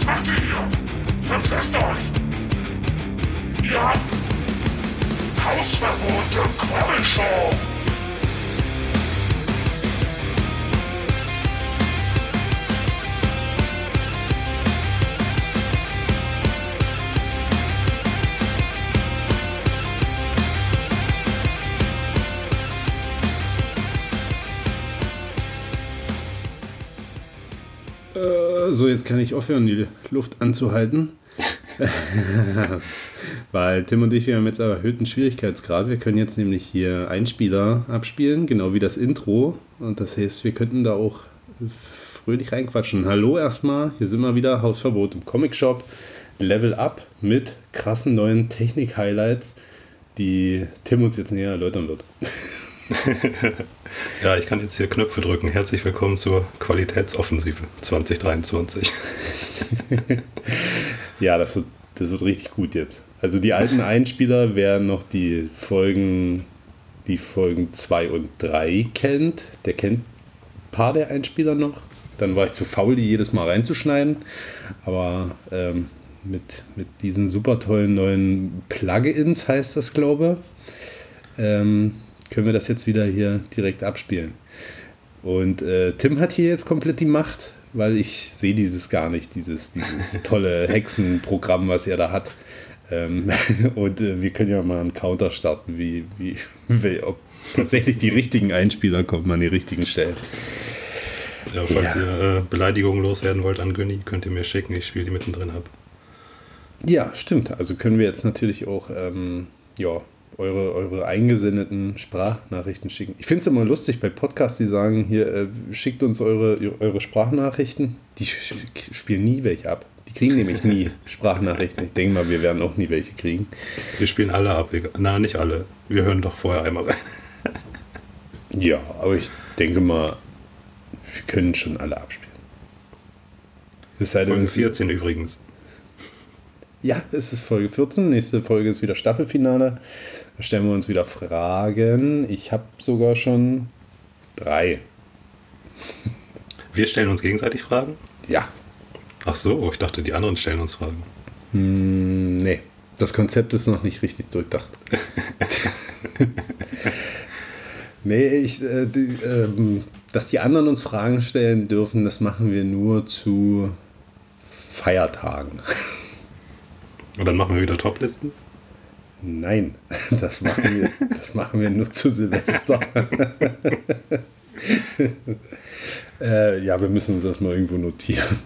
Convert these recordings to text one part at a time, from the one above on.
Was macht ihr hier? Verpisst euch! Ihr habt Hausverbot im Comic Show! So, jetzt kann ich aufhören, die Luft anzuhalten. Weil Tim und ich, wir haben jetzt erhöhten Schwierigkeitsgrad. Wir können jetzt nämlich hier Einspieler abspielen, genau wie das Intro. Und das heißt, wir könnten da auch fröhlich reinquatschen. Hallo erstmal, hier sind wir wieder, Hausverbot im Comic Shop. Level Up mit krassen neuen Technik-Highlights, die Tim uns jetzt näher erläutern wird. ja, ich kann jetzt hier Knöpfe drücken. Herzlich willkommen zur Qualitätsoffensive 2023. ja, das wird, das wird richtig gut jetzt. Also die alten Einspieler, wer noch die Folgen, die Folgen 2 und 3 kennt, der kennt ein paar der Einspieler noch. Dann war ich zu faul, die jedes Mal reinzuschneiden. Aber ähm, mit, mit diesen super tollen neuen Plugins heißt das, glaube ich. Ähm, können wir das jetzt wieder hier direkt abspielen. Und äh, Tim hat hier jetzt komplett die Macht, weil ich sehe dieses gar nicht, dieses, dieses tolle Hexenprogramm, was er da hat. Ähm, und äh, wir können ja mal einen Counter starten, wie, wie, wie, ob tatsächlich die richtigen Einspieler kommen an die richtigen Stellen. Ja, falls ja. ihr äh, Beleidigungen loswerden wollt an Günni, könnt ihr mir schicken, ich spiele die mittendrin ab. Ja, stimmt. Also können wir jetzt natürlich auch ähm, ja, eure, eure eingesendeten Sprachnachrichten schicken. Ich finde es immer lustig bei Podcasts, die sagen, hier, äh, schickt uns eure, eure Sprachnachrichten. Die spielen nie welche ab. Die kriegen nämlich nie Sprachnachrichten. Ich denke mal, wir werden auch nie welche kriegen. Wir spielen alle ab. Na, nicht alle. Wir hören doch vorher einmal rein. ja, aber ich denke mal, wir können schon alle abspielen. Es sei Folge 14 übrigens. Ja, es ist Folge 14. Nächste Folge ist wieder Staffelfinale. Da stellen wir uns wieder Fragen. Ich habe sogar schon drei. Wir stellen uns gegenseitig Fragen? Ja. Ach so, ich dachte, die anderen stellen uns Fragen. Hm, nee, das Konzept ist noch nicht richtig durchdacht. nee, ich, äh, die, äh, dass die anderen uns Fragen stellen dürfen, das machen wir nur zu Feiertagen. Und dann machen wir wieder Toplisten? Nein, das machen wir, das machen wir nur zu Silvester. äh, ja, wir müssen uns das mal irgendwo notieren.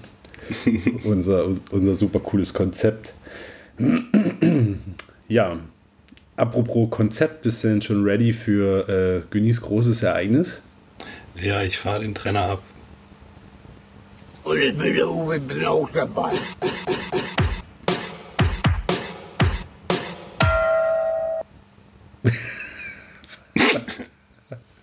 unser, unser super cooles Konzept. ja, apropos Konzept, bist du denn schon ready für äh, Günnis großes Ereignis? Ja, ich fahre den Trenner ab. Und ich bin auch dabei.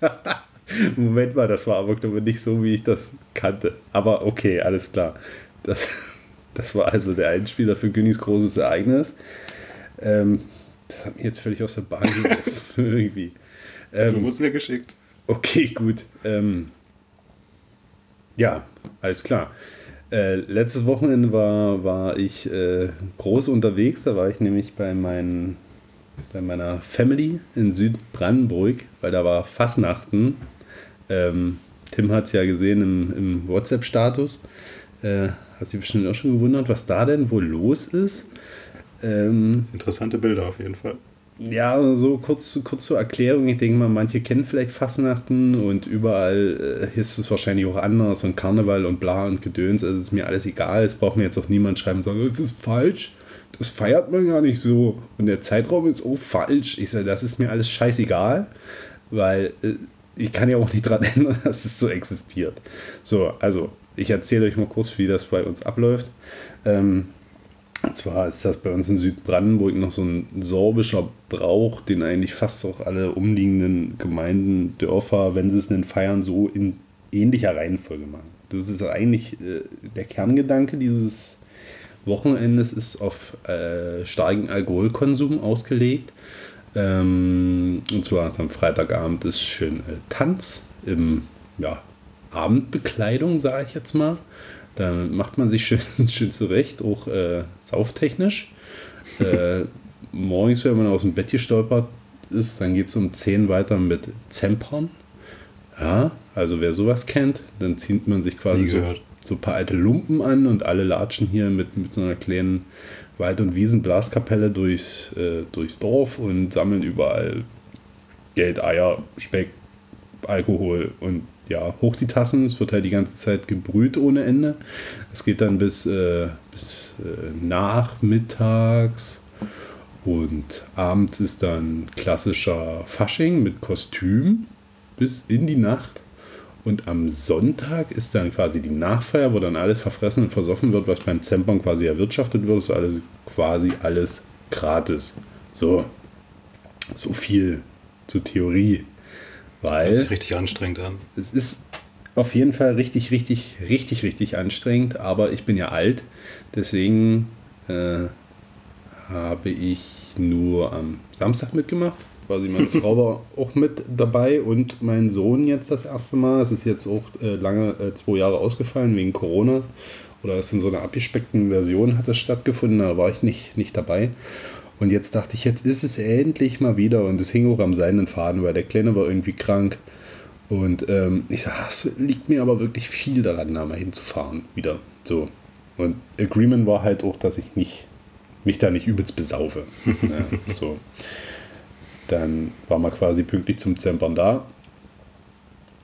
Moment mal, das war aber nicht so, wie ich das kannte. Aber okay, alles klar. Das, das war also der Einspieler für Günnis großes Ereignis. Ähm, das hat mich jetzt völlig aus der Bahn geworfen, irgendwie. Ähm, so wurde es mir geschickt. Okay, gut. Ähm, ja, alles klar. Äh, letztes Wochenende war, war ich äh, groß unterwegs. Da war ich nämlich bei meinen bei meiner Family in Südbrandenburg, weil da war Fasnachten. Ähm, Tim hat es ja gesehen im, im WhatsApp-Status. Äh, hat sich bestimmt auch schon gewundert, was da denn wohl los ist. Ähm, Interessante Bilder auf jeden Fall. Ja, so kurz, kurz zur Erklärung. Ich denke mal, manche kennen vielleicht Fasnachten und überall äh, ist es wahrscheinlich auch anders und Karneval und bla und Gedöns. Also ist mir alles egal. Es braucht mir jetzt auch niemand schreiben und sagen, das ist falsch das feiert man gar nicht so. Und der Zeitraum ist auch falsch. Ich sage, das ist mir alles scheißegal, weil äh, ich kann ja auch nicht daran ändern, dass es so existiert. So, also ich erzähle euch mal kurz, wie das bei uns abläuft. Ähm, und zwar ist das bei uns in Südbrandenburg noch so ein sorbischer Brauch, den eigentlich fast auch alle umliegenden Gemeinden, Dörfer, wenn sie es denn feiern, so in ähnlicher Reihenfolge machen. Das ist eigentlich äh, der Kerngedanke dieses Wochenendes ist auf äh, starken Alkoholkonsum ausgelegt. Ähm, und zwar am Freitagabend ist schön äh, Tanz im ja, Abendbekleidung, sage ich jetzt mal. Dann macht man sich schön, schön zurecht, auch äh, sauftechnisch. Äh, morgens, wenn man aus dem Bett gestolpert ist, dann geht es um 10 weiter mit Zempern. Ja, also wer sowas kennt, dann zieht man sich quasi so. So ein paar alte Lumpen an und alle latschen hier mit, mit so einer kleinen Wald- und Wiesenblaskapelle durchs, äh, durchs Dorf und sammeln überall Geld, Eier, Speck, Alkohol und ja, hoch die Tassen. Es wird halt die ganze Zeit gebrüht ohne Ende. Es geht dann bis, äh, bis äh, nachmittags und abends ist dann klassischer Fasching mit Kostüm bis in die Nacht. Und am Sonntag ist dann quasi die Nachfeier, wo dann alles verfressen und versoffen wird, was beim Zempern quasi erwirtschaftet wird. ist alles quasi alles gratis. So, so viel zur Theorie. Hört Weil sich richtig anstrengend an. es ist auf jeden Fall richtig, richtig, richtig, richtig anstrengend, aber ich bin ja alt, deswegen äh, habe ich nur am Samstag mitgemacht. Quasi meine Frau war auch mit dabei und mein Sohn jetzt das erste Mal. Es ist jetzt auch äh, lange, äh, zwei Jahre ausgefallen wegen Corona. Oder es in so einer abgespeckten Version hat es stattgefunden, da war ich nicht, nicht dabei. Und jetzt dachte ich, jetzt ist es endlich mal wieder. Und es hing auch am seinen Faden, weil der Kleine war irgendwie krank. Und ähm, ich sage, es liegt mir aber wirklich viel daran, da mal hinzufahren wieder. So. Und Agreement war halt auch, dass ich nicht, mich da nicht übelst besaufe. ja, so. Dann war man quasi pünktlich zum Zempern da.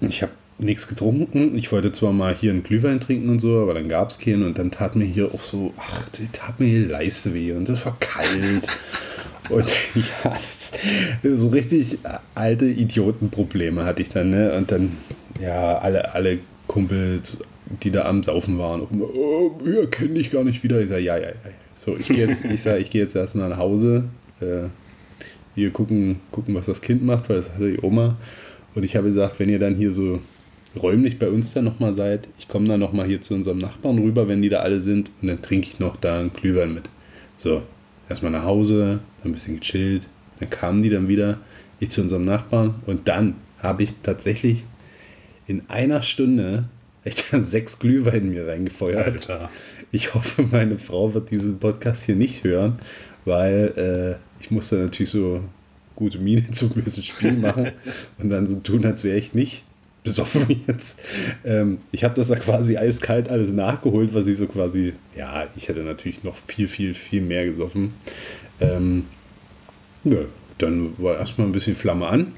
Ich habe nichts getrunken. Ich wollte zwar mal hier einen Glühwein trinken und so, aber dann gab es keinen. Und dann tat mir hier auch so, ach, die tat mir die Leiste weh und das war kalt. und ja, so richtig alte Idiotenprobleme hatte ich dann. Ne? Und dann, ja, alle, alle Kumpels, die da am Saufen waren, auch immer, oh, wir kennen dich gar nicht wieder. Ich sage, ja, ja, ja. So, ich gehe jetzt, ich sag, ich gehe jetzt erstmal nach Hause. Äh, wir gucken, gucken, was das Kind macht, weil das hatte die Oma. Und ich habe gesagt, wenn ihr dann hier so räumlich bei uns dann nochmal seid, ich komme dann nochmal hier zu unserem Nachbarn rüber, wenn die da alle sind, und dann trinke ich noch da einen Glühwein mit. So, erstmal nach Hause, ein bisschen gechillt, dann kamen die dann wieder, ich zu unserem Nachbarn, und dann habe ich tatsächlich in einer Stunde echt sechs Glühwein mir reingefeuert. Alter. Ich hoffe, meine Frau wird diesen Podcast hier nicht hören, weil äh, ich musste natürlich so gute Miene zum bösen Spiel machen und dann so tun, als wäre ich nicht besoffen jetzt. Ähm, ich habe das da quasi eiskalt alles nachgeholt, was ich so quasi, ja, ich hätte natürlich noch viel, viel, viel mehr gesoffen. Ähm, ja, dann war erstmal ein bisschen Flamme an.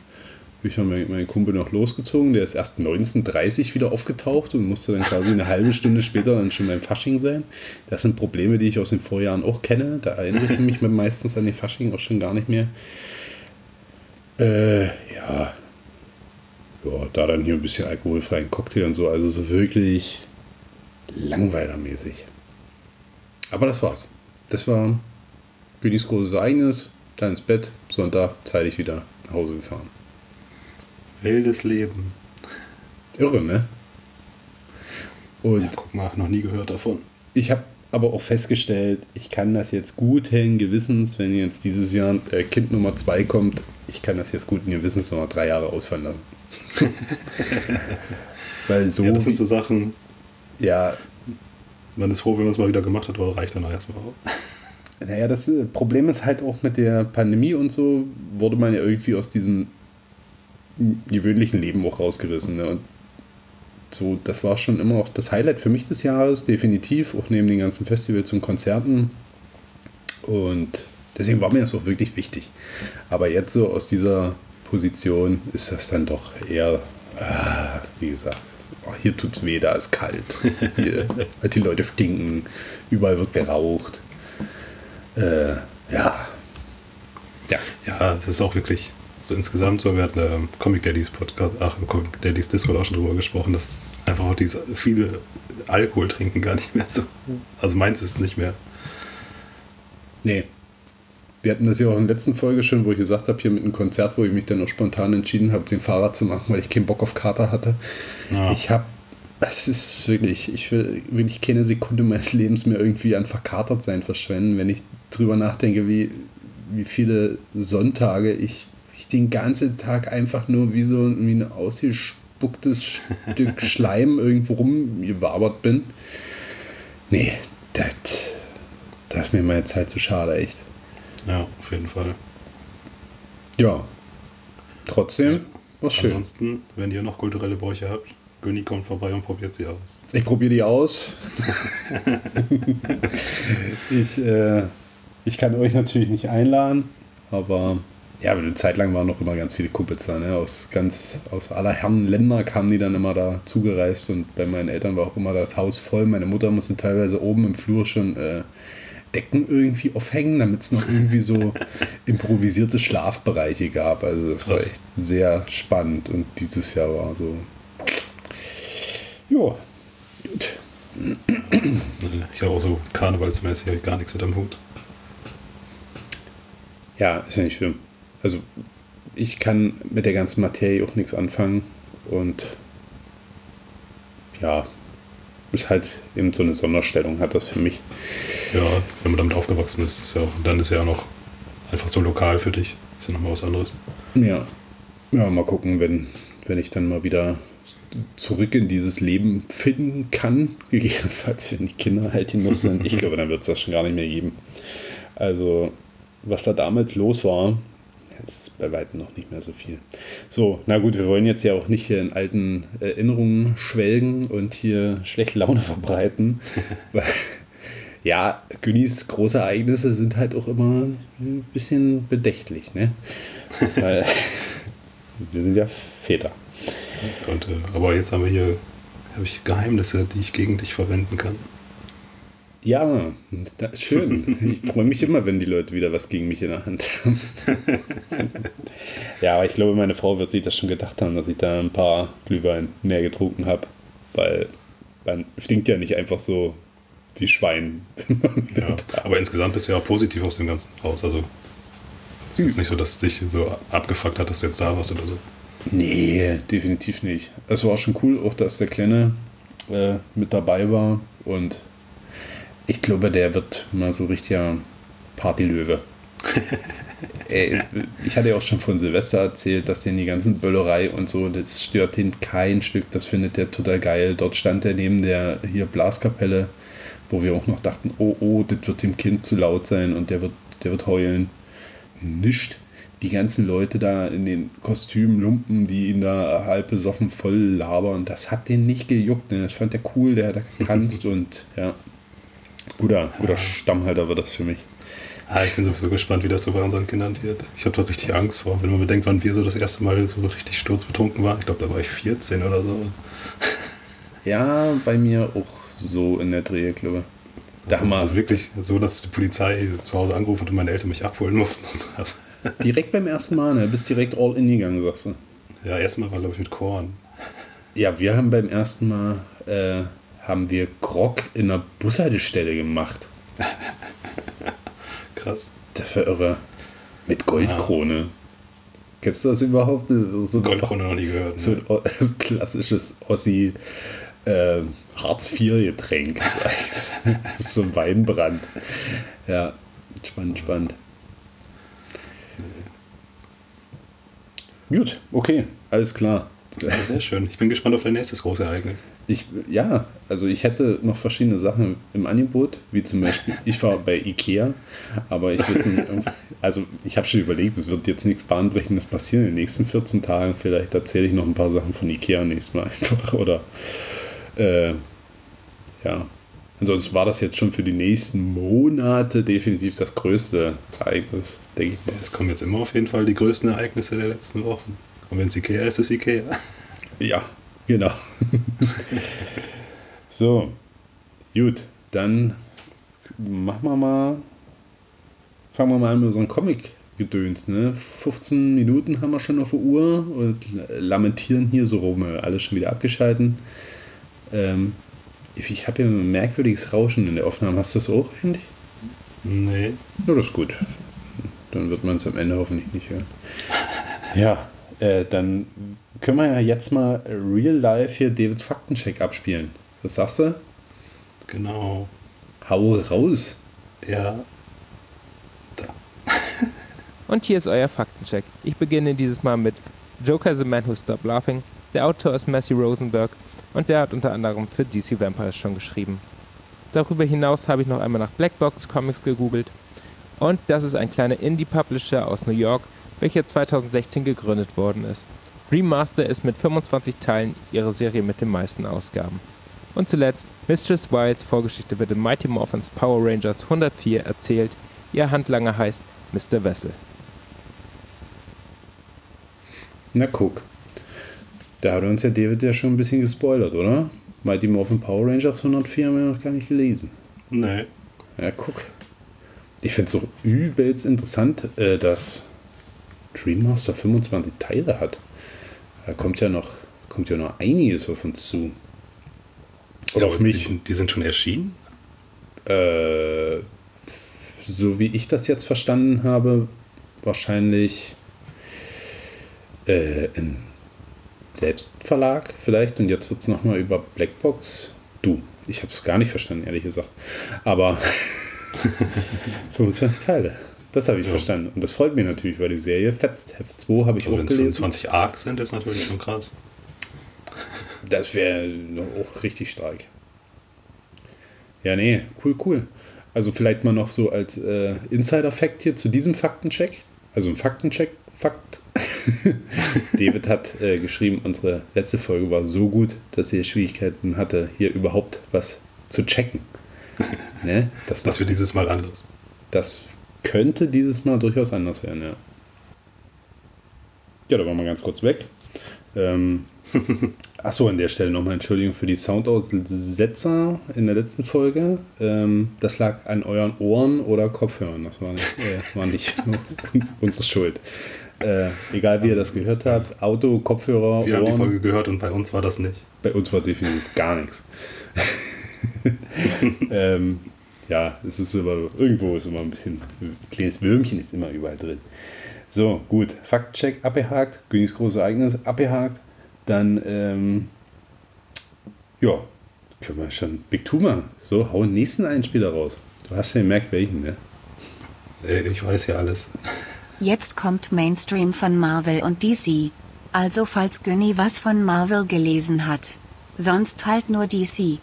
Bin ich dann mit meinem Kumpel noch losgezogen. Der ist erst 1930 wieder aufgetaucht und musste dann quasi eine halbe Stunde später dann schon beim Fasching sein. Das sind Probleme, die ich aus den Vorjahren auch kenne. Da erinnere ich mich meistens an den Fasching auch schon gar nicht mehr. Äh, ja. Ja, da dann hier ein bisschen alkoholfreien Cocktail und so. Also so wirklich langweilermäßig. Aber das war's. Das war Bündis großes Ereignis. Dann ins Bett. Sonntag zeitig wieder nach Hause gefahren. Wildes Leben. Irre, ne? Und Ja, guck mal, noch nie gehört davon. ich habe aber auch festgestellt, ich kann das jetzt guten Gewissens, wenn jetzt dieses Jahr äh, Kind Nummer 2 kommt, ich kann das jetzt guten Gewissens noch drei Jahre ausfallen lassen. Weil so, ja, das sind so Sachen, ja, man ist froh, wenn man es mal wieder gemacht hat, aber reicht dann auch erstmal auch. Naja, das äh, Problem ist halt auch mit der Pandemie und so, wurde man ja irgendwie aus diesem gewöhnlichen Leben auch rausgerissen. Ne? Und so, das war schon immer auch das Highlight für mich des Jahres, definitiv, auch neben den ganzen Festivals und Konzerten. Und deswegen war mir das auch wirklich wichtig. Aber jetzt so aus dieser Position ist das dann doch eher, ah, wie gesagt, oh, hier tut's weh, da ist kalt. Hier, die Leute stinken, überall wird geraucht. Äh, ja. Ja. Ja, das ist auch wirklich so insgesamt so. Wir hatten ähm, Comic Daddies Podcast, ach, im Comic Daddies Discord auch schon drüber gesprochen, dass einfach auch diese viele Alkohol trinken gar nicht mehr so. Also meins ist es nicht mehr. Nee. Wir hatten das ja auch in der letzten Folge schon, wo ich gesagt habe, hier mit einem Konzert, wo ich mich dann auch spontan entschieden habe, den Fahrrad zu machen, weil ich keinen Bock auf Kater hatte. Ja. Ich habe, es ist wirklich, ich will wirklich keine Sekunde meines Lebens mehr irgendwie an verkatert sein verschwenden, wenn ich drüber nachdenke, wie, wie viele Sonntage ich den ganzen Tag einfach nur wie so wie ein ausgespucktes Stück Schleim irgendwo rumgewabert bin. Nee, das, das ist mir meine Zeit zu schade, echt. Ja, auf jeden Fall. Ja. Trotzdem, was schön. Ansonsten, wenn ihr noch kulturelle Bräuche habt, Günni kommt vorbei und probiert sie aus. Ich probiere die aus. ich, äh, ich kann euch natürlich nicht einladen, aber ja, aber eine Zeit lang waren noch immer ganz viele Kumpels da, ne? Aus ganz, aus aller Herren Länder kamen die dann immer da zugereist und bei meinen Eltern war auch immer das Haus voll. Meine Mutter musste teilweise oben im Flur schon äh, Decken irgendwie aufhängen, damit es noch irgendwie so improvisierte Schlafbereiche gab. Also das war Krass. echt sehr spannend und dieses Jahr war so. Ja, gut. Ich habe auch so karnevalsmäßig gar nichts mit am Hut. Ja, ist ja nicht schlimm. Also ich kann mit der ganzen Materie auch nichts anfangen und ja, ist halt eben so eine Sonderstellung hat das für mich. Ja, wenn man damit aufgewachsen ist, ist ja auch, dann ist ja auch noch einfach so lokal für dich. Ist ja nochmal was anderes. Ja, ja mal gucken, wenn, wenn ich dann mal wieder zurück in dieses Leben finden kann, gegebenenfalls, wenn die Kinder halt noch sind. Ich glaube, dann wird es das schon gar nicht mehr geben. Also, was da damals los war, das ist bei weitem noch nicht mehr so viel. So, na gut, wir wollen jetzt ja auch nicht hier in alten Erinnerungen schwelgen und hier schlechte Laune verbreiten. weil, ja, Günnis große Ereignisse sind halt auch immer ein bisschen bedächtlich, ne? Weil wir sind ja Väter. Und, äh, aber jetzt haben wir hier habe ich Geheimnisse, die ich gegen dich verwenden kann. Ja, schön. Ich freue mich immer, wenn die Leute wieder was gegen mich in der Hand haben. ja, aber ich glaube, meine Frau wird sich das schon gedacht haben, dass ich da ein paar Glühwein mehr getrunken habe. Weil man stinkt ja nicht einfach so wie Schwein. Ja, aber insgesamt bist du ja auch positiv aus dem Ganzen raus. Also es ist jetzt nicht so, dass es dich so abgefuckt hat, dass du jetzt da warst oder so. Nee, definitiv nicht. Es war schon cool, auch dass der Kleine äh, mit dabei war und ich glaube, der wird mal so richtiger Partylöwe. Ey, ich hatte ja auch schon von Silvester erzählt, dass den die ganzen Böllerei und so, das stört ihn kein Stück, das findet der total geil. Dort stand er neben der hier Blaskapelle, wo wir auch noch dachten, oh oh, das wird dem Kind zu laut sein und der wird, der wird heulen. Nicht. Die ganzen Leute da in den Kostümen, Lumpen, die ihn da halb besoffen voll labern, das hat den nicht gejuckt. Ne? Das fand der cool, der hat da getanzt und ja. Guter, guter Stammhalter wird das für mich. Ah, ich bin sowieso gespannt, wie das so bei unseren Kindern wird. Ich habe da richtig Angst vor, wenn man bedenkt, wann wir so das erste Mal so richtig sturzbetrunken waren. Ich glaube, da war ich 14 oder so. Ja, bei mir auch so in der Dreh, glaube ich. Da also, haben wir also wirklich so, dass die Polizei zu Hause angerufen hat und meine Eltern mich abholen mussten und so. Also, direkt beim ersten Mal, ne? Bist direkt all in gegangen, sagst du. ja, erstmal war, glaube ich, mit Korn. Ja, wir haben beim ersten Mal äh, haben wir Grog in der Bushaltestelle gemacht. Krass. Das war irre. Mit Goldkrone. Kennst du das überhaupt? Das ist so, Goldkrone noch nie gehört. so Ne? ein o- klassisches Ossi äh, Hartz-IV-Getränk. das ist so ein Weinbrand. Ja, spannend, spannend. Gut, okay, alles klar. Sehr schön. Ich bin gespannt auf dein nächstes große Ereignis. Ich, ja, also ich hätte noch verschiedene Sachen im Angebot, wie zum Beispiel, ich war bei Ikea, aber ich irgendwie- also ich habe schon überlegt, es wird jetzt nichts Bahnbrechendes passieren in den nächsten 14 Tagen. Vielleicht erzähle ich noch ein paar Sachen von Ikea nächstes Mal einfach. Oder äh, ja. Ansonsten war das jetzt schon für die nächsten Monate definitiv das größte Ereignis, denke ich mal. Es kommen jetzt immer auf jeden Fall die größten Ereignisse der letzten Wochen. Und wenn es Ikea ist, ist es Ikea. Ja, genau. so, gut, dann machen wir mal, fangen wir mal an mit unserem Comic-Gedöns. Ne? 15 Minuten haben wir schon auf der Uhr und lamentieren hier so rum. Alles schon wieder abgeschalten. Ähm, ich habe hier ein merkwürdiges Rauschen in der Aufnahme. Hast du das auch eigentlich? Nee. Ja, das ist gut. Dann wird man es am Ende hoffentlich nicht hören. Ja, äh, dann können wir ja jetzt mal real life hier Davids Faktencheck abspielen. Was sagst du? Genau. Hau raus. Ja. Und hier ist euer Faktencheck. Ich beginne dieses Mal mit Joker the Man Who Stopped Laughing. Der Autor ist Matthew Rosenberg und der hat unter anderem für DC Vampires schon geschrieben. Darüber hinaus habe ich noch einmal nach Blackbox Comics gegoogelt. Und das ist ein kleiner Indie-Publisher aus New York, welcher 2016 gegründet worden ist. Remaster ist mit 25 Teilen ihre Serie mit den meisten Ausgaben. Und zuletzt, Mistress Wilds Vorgeschichte wird in Mighty Morphins Power Rangers 104 erzählt. Ihr Handlanger heißt Mr. Wessel. Na guck. Da hat uns ja David ja schon ein bisschen gespoilert, oder? Mighty Morphin Power Rangers 104 haben wir noch gar nicht gelesen. Nee. Ja, guck. Ich finde es so übelst interessant, äh, dass Dream Master 25 Teile hat. Da kommt ja noch, kommt ja noch einiges auf uns zu. Oder auf mich. Die, die sind schon erschienen? Äh, so wie ich das jetzt verstanden habe, wahrscheinlich äh, im Selbstverlag vielleicht. Und jetzt wird es nochmal über Blackbox. Du, ich habe es gar nicht verstanden, ehrlich gesagt. Aber 25 Teile. Das habe ich Ja. verstanden. Und das freut mich natürlich, weil die Serie fetzt. Heft 2 habe ich Also auch wenn es gelesen. 25 Arcs sind, ist natürlich schon krass. Das wäre auch richtig stark. Ja, nee, cool, cool. Also vielleicht mal noch so als äh, Insider-Fact hier zu diesem Faktencheck. Also ein Faktencheck, Fakt. David hat äh, geschrieben, unsere letzte Folge war so gut, dass er Schwierigkeiten hatte, hier überhaupt was zu checken. ne? Das, Das macht, wird dieses Mal anders. das könnte dieses Mal durchaus anders werden, ja. Ja, da waren wir ganz kurz weg. Ähm, Achso, an der Stelle nochmal Entschuldigung für die Soundaussetzer in der letzten Folge. Ähm, das lag an euren Ohren oder Kopfhörern. Das war nicht, äh, war nicht uns, unsere Schuld. Äh, egal wie ihr das gehört habt, Auto, Kopfhörer, Wir haben die Ohren. Folge gehört und bei uns war das nicht. Bei uns war definitiv gar nichts. ähm, ja, es ist aber irgendwo ist immer ein bisschen ein kleines Würmchen ist immer überall drin. So, gut. Faktcheck abgehakt, Günnigs großes Ereignis abgehakt. Dann, ähm, ja, können wir schon Big machen. So, hau den nächsten Einspieler raus. Du hast ja gemerkt, welchen, ne? Ey, Ich weiß ja alles. Jetzt kommt Mainstream von Marvel und DC. Also falls Günni was von Marvel gelesen hat. Sonst halt nur DC.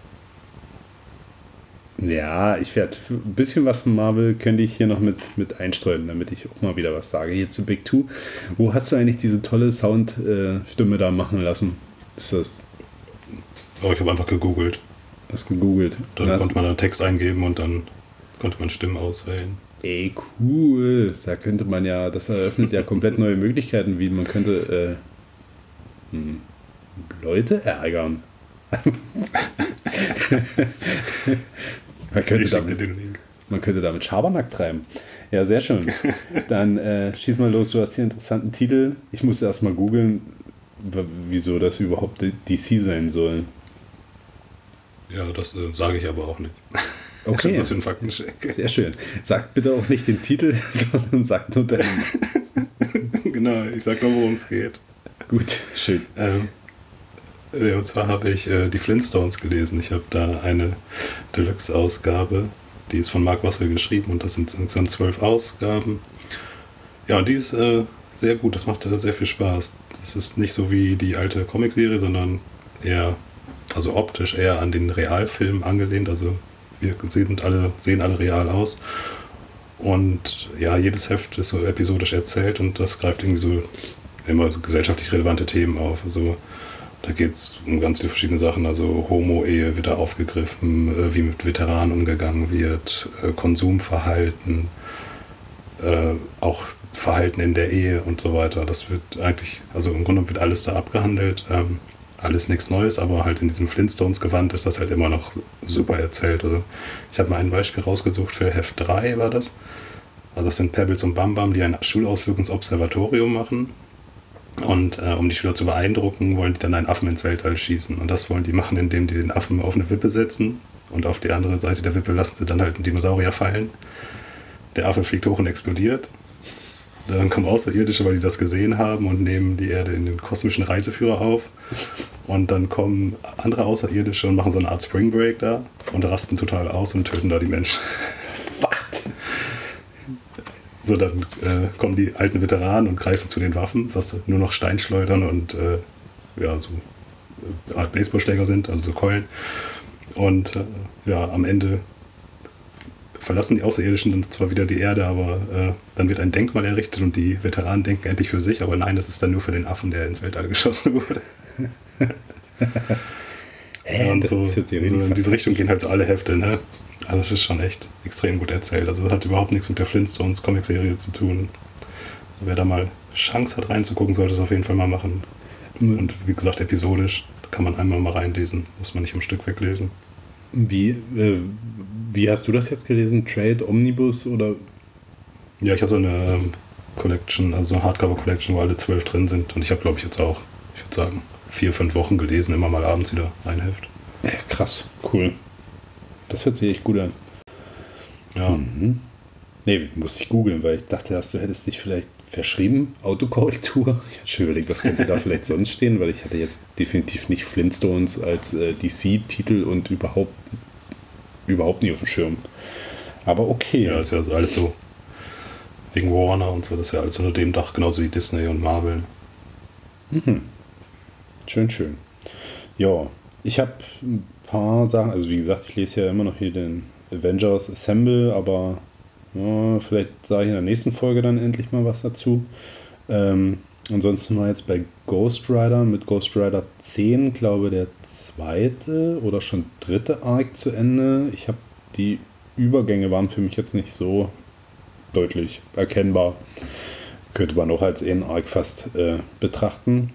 Ja, ich werde ein bisschen was von Marvel könnte ich hier noch mit, mit einstreuen, damit ich auch mal wieder was sage. Hier zu Big Two. Wo hast du eigentlich diese tolle Soundstimme da machen lassen? Ist das Aber ich habe einfach gegoogelt. hast gegoogelt? Dann hast, konnte man einen Text eingeben und dann konnte man Stimmen auswählen. ey, cool. Da könnte man ja, das eröffnet ja komplett neue Möglichkeiten, wie man könnte äh, hm, Leute ärgern. man könnte damit dir den Link. Man könnte damit Schabernack treiben. Ja, sehr schön. Dann äh, schieß mal los, du hast hier einen interessanten Titel. Ich musste erst mal googeln, wieso das überhaupt DC sein soll. Ja, das äh, sage ich aber auch nicht. Okay, Was für ein Faktencheck. sehr schön. Sag bitte auch nicht den Titel, sondern sag nur deinen. genau, ich sag nur, worum es geht. Gut, schön. Ähm, und zwar habe ich äh, die Flintstones gelesen. Ich habe da eine Deluxe-Ausgabe, die ist von Mark Wassel geschrieben und das sind insgesamt zwölf Ausgaben. Ja, und die ist äh, sehr gut, das macht äh, sehr viel Spaß. Das ist nicht so wie die alte Comicserie, sondern eher, also optisch eher an den Realfilm angelehnt. Also wir sind alle, sehen alle real aus. Und ja, jedes Heft ist so episodisch erzählt und das greift irgendwie so immer so gesellschaftlich relevante Themen auf. Also da geht es um ganz viele verschiedene Sachen. Also Homo-Ehe wird da aufgegriffen, äh, wie mit Veteranen umgegangen wird, äh, Konsumverhalten, äh, auch Verhalten in der Ehe und so weiter. Das wird eigentlich, also im Grunde wird alles da abgehandelt. Ähm, alles nichts Neues, aber halt in diesem Flintstones-Gewand ist das halt immer noch super erzählt. Also ich habe mal ein Beispiel rausgesucht für Heft 3 war das. Also das sind Pebbles und Bam Bam, die einen Schulausflug ins Observatorium machen. Und äh, um die Schüler zu beeindrucken, wollen die dann einen Affen ins Weltall schießen. Und das wollen die machen, indem die den Affen auf eine Wippe setzen. Und auf die andere Seite der Wippe lassen sie dann halt einen Dinosaurier fallen. Der Affe fliegt hoch und explodiert. Dann kommen Außerirdische, weil die das gesehen haben und nehmen die Erde in den kosmischen Reiseführer auf. Und dann kommen andere Außerirdische und machen so eine Art Spring Break da und rasten total aus und töten da die Menschen. So, dann äh, kommen die alten Veteranen und greifen zu den Waffen, was nur noch Steinschleudern und äh, ja, so äh, Art Baseballschläger sind, also so Keulen. Und äh, ja, am Ende verlassen die Außerirdischen dann zwar wieder die Erde, aber äh, dann wird ein Denkmal errichtet und die Veteranen denken endlich für sich, aber nein, das ist dann nur für den Affen, der ins Weltall geschossen wurde. Hä, und das so, so in diese. Richtung gehen halt so alle Hefte, ne? Aber das ist schon echt extrem gut erzählt. Also das hat überhaupt nichts mit der Flintstones Comicserie zu tun. Wer da mal Chance hat reinzugucken, sollte es auf jeden Fall mal machen. Mhm. Und wie gesagt, episodisch, da kann man einmal mal reinlesen, muss man nicht am Stück weglesen. Wie, äh, wie hast du das jetzt gelesen? Trade, Omnibus oder Ja, ich habe so eine ähm, Collection, also so eine Hardcover-Collection, wo alle zwölf drin sind. Und ich habe, glaube ich, jetzt auch, ich würde sagen, vier, fünf Wochen gelesen, immer mal abends wieder ein Heft. Ja, krass, cool. Das hört sich echt gut an. Ja, Mhm. Nee, musste ich googeln, weil ich dachte, dass du hättest dich vielleicht verschrieben. Autokorrektur. Ich hatte schon überlegt, was könnte da vielleicht sonst stehen, weil ich hatte jetzt definitiv nicht Flintstones als äh, DC-Titel und überhaupt, überhaupt nie auf dem Schirm. Aber okay. ja, ist ja alles so wegen Warner und so, das ist ja alles unter dem Dach, genauso wie Disney und Marvel. Schön, schön. Ja, ich habe ein paar Sachen, also wie gesagt, ich lese ja immer noch hier den Avengers Assemble, aber ja, vielleicht sage ich in der nächsten Folge dann endlich mal was dazu. Ähm, ansonsten war jetzt bei Ghost Rider mit Ghost Rider 10, glaube der zweite oder schon dritte Arc zu Ende. Ich habe die Übergänge waren für mich jetzt nicht so deutlich erkennbar. Könnte man auch als einen Arc fast äh, betrachten.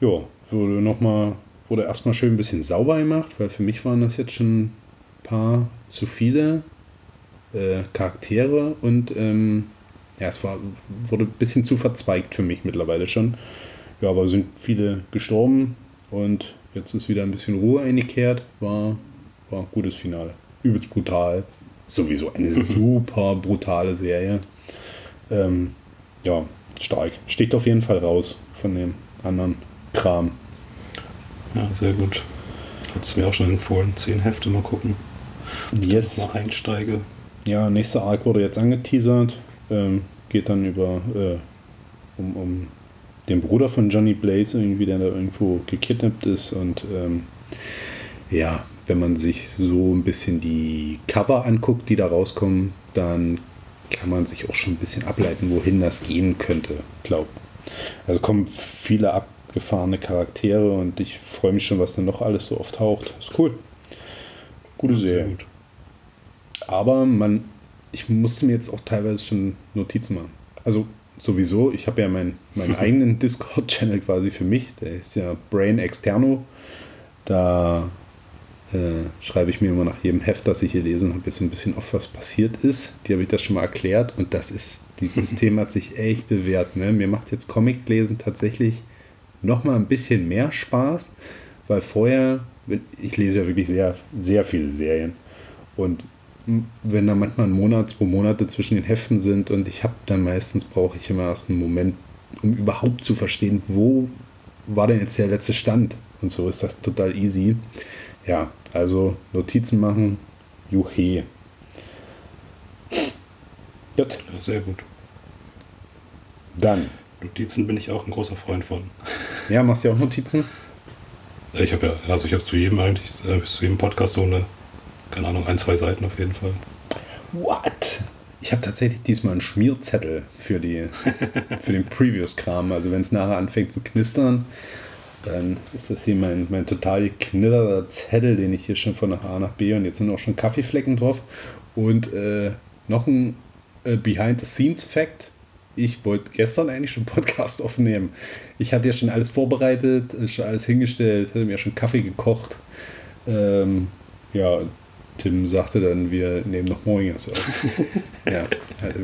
Ja, wurde nochmal, wurde erstmal schön ein bisschen sauber gemacht, weil für mich waren das jetzt schon ein paar zu viele äh, Charaktere und ähm, ja, es war, wurde ein bisschen zu verzweigt für mich mittlerweile schon. Ja, aber sind viele gestorben und jetzt ist wieder ein bisschen Ruhe eingekehrt. War, war ein gutes Finale. Übelst brutal. Sowieso eine super brutale Serie. Ähm, ja, stark. Sticht auf jeden Fall raus von dem anderen Kram. Ja, sehr gut. Hat mir auch schon empfohlen, zehn Hefte mal gucken. Yes. Mal einsteige. Ja, nächster Arc wurde jetzt angeteasert. Ähm, geht dann über äh, um, um den Bruder von Johnny Blaze, irgendwie, der da irgendwo gekidnappt ist. Und ähm, ja, wenn man sich so ein bisschen die Cover anguckt, die da rauskommen, dann kann man sich auch schon ein bisschen ableiten, wohin das gehen könnte, glaube Also kommen viele abgefahrene Charaktere und ich freue mich schon, was dann noch alles so auftaucht. Ist cool. Gute Serie. gut. Aber man, ich musste mir jetzt auch teilweise schon Notizen machen. Also sowieso, ich habe ja mein, meinen eigenen Discord-Channel quasi für mich, der ist ja Brain Externo. Da äh, schreibe ich mir immer nach jedem Heft, das ich hier lesen habe, jetzt ein bisschen auf was passiert ist. Die habe ich das schon mal erklärt und das ist, dieses Thema hat sich echt bewährt. Ne? Mir macht jetzt Comic lesen tatsächlich noch mal ein bisschen mehr Spaß, weil vorher, ich lese ja wirklich sehr, sehr viele Serien und wenn da manchmal ein Monat, zwei Monate zwischen den Heften sind und ich habe dann meistens, brauche ich immer erst einen Moment, um überhaupt zu verstehen, wo war denn jetzt der letzte Stand und so ist das total easy. Ja, also Notizen machen, juhe. Gut, sehr gut. dann. Notizen bin ich auch ein großer Freund von. Ja, machst du ja auch Notizen? Ich habe ja, also ich habe zu jedem eigentlich, äh, zu jedem Podcast so eine, keine Ahnung, ein, zwei Seiten auf jeden Fall. What? Ich habe tatsächlich diesmal einen Schmierzettel für, die, für den Previous-Kram. Also wenn es nachher anfängt zu knistern, dann ist das hier mein, mein total geknitterter Zettel, den ich hier schon von A nach B und jetzt sind auch schon Kaffeeflecken drauf. Und äh, noch ein äh, Behind-the-Scenes-Fact. Ich wollte gestern eigentlich schon einen Podcast aufnehmen. Ich hatte ja schon alles vorbereitet, schon alles hingestellt, hatte mir schon Kaffee gekocht. Ähm, ja, Tim sagte dann, wir nehmen noch morgen erst auf. ja, also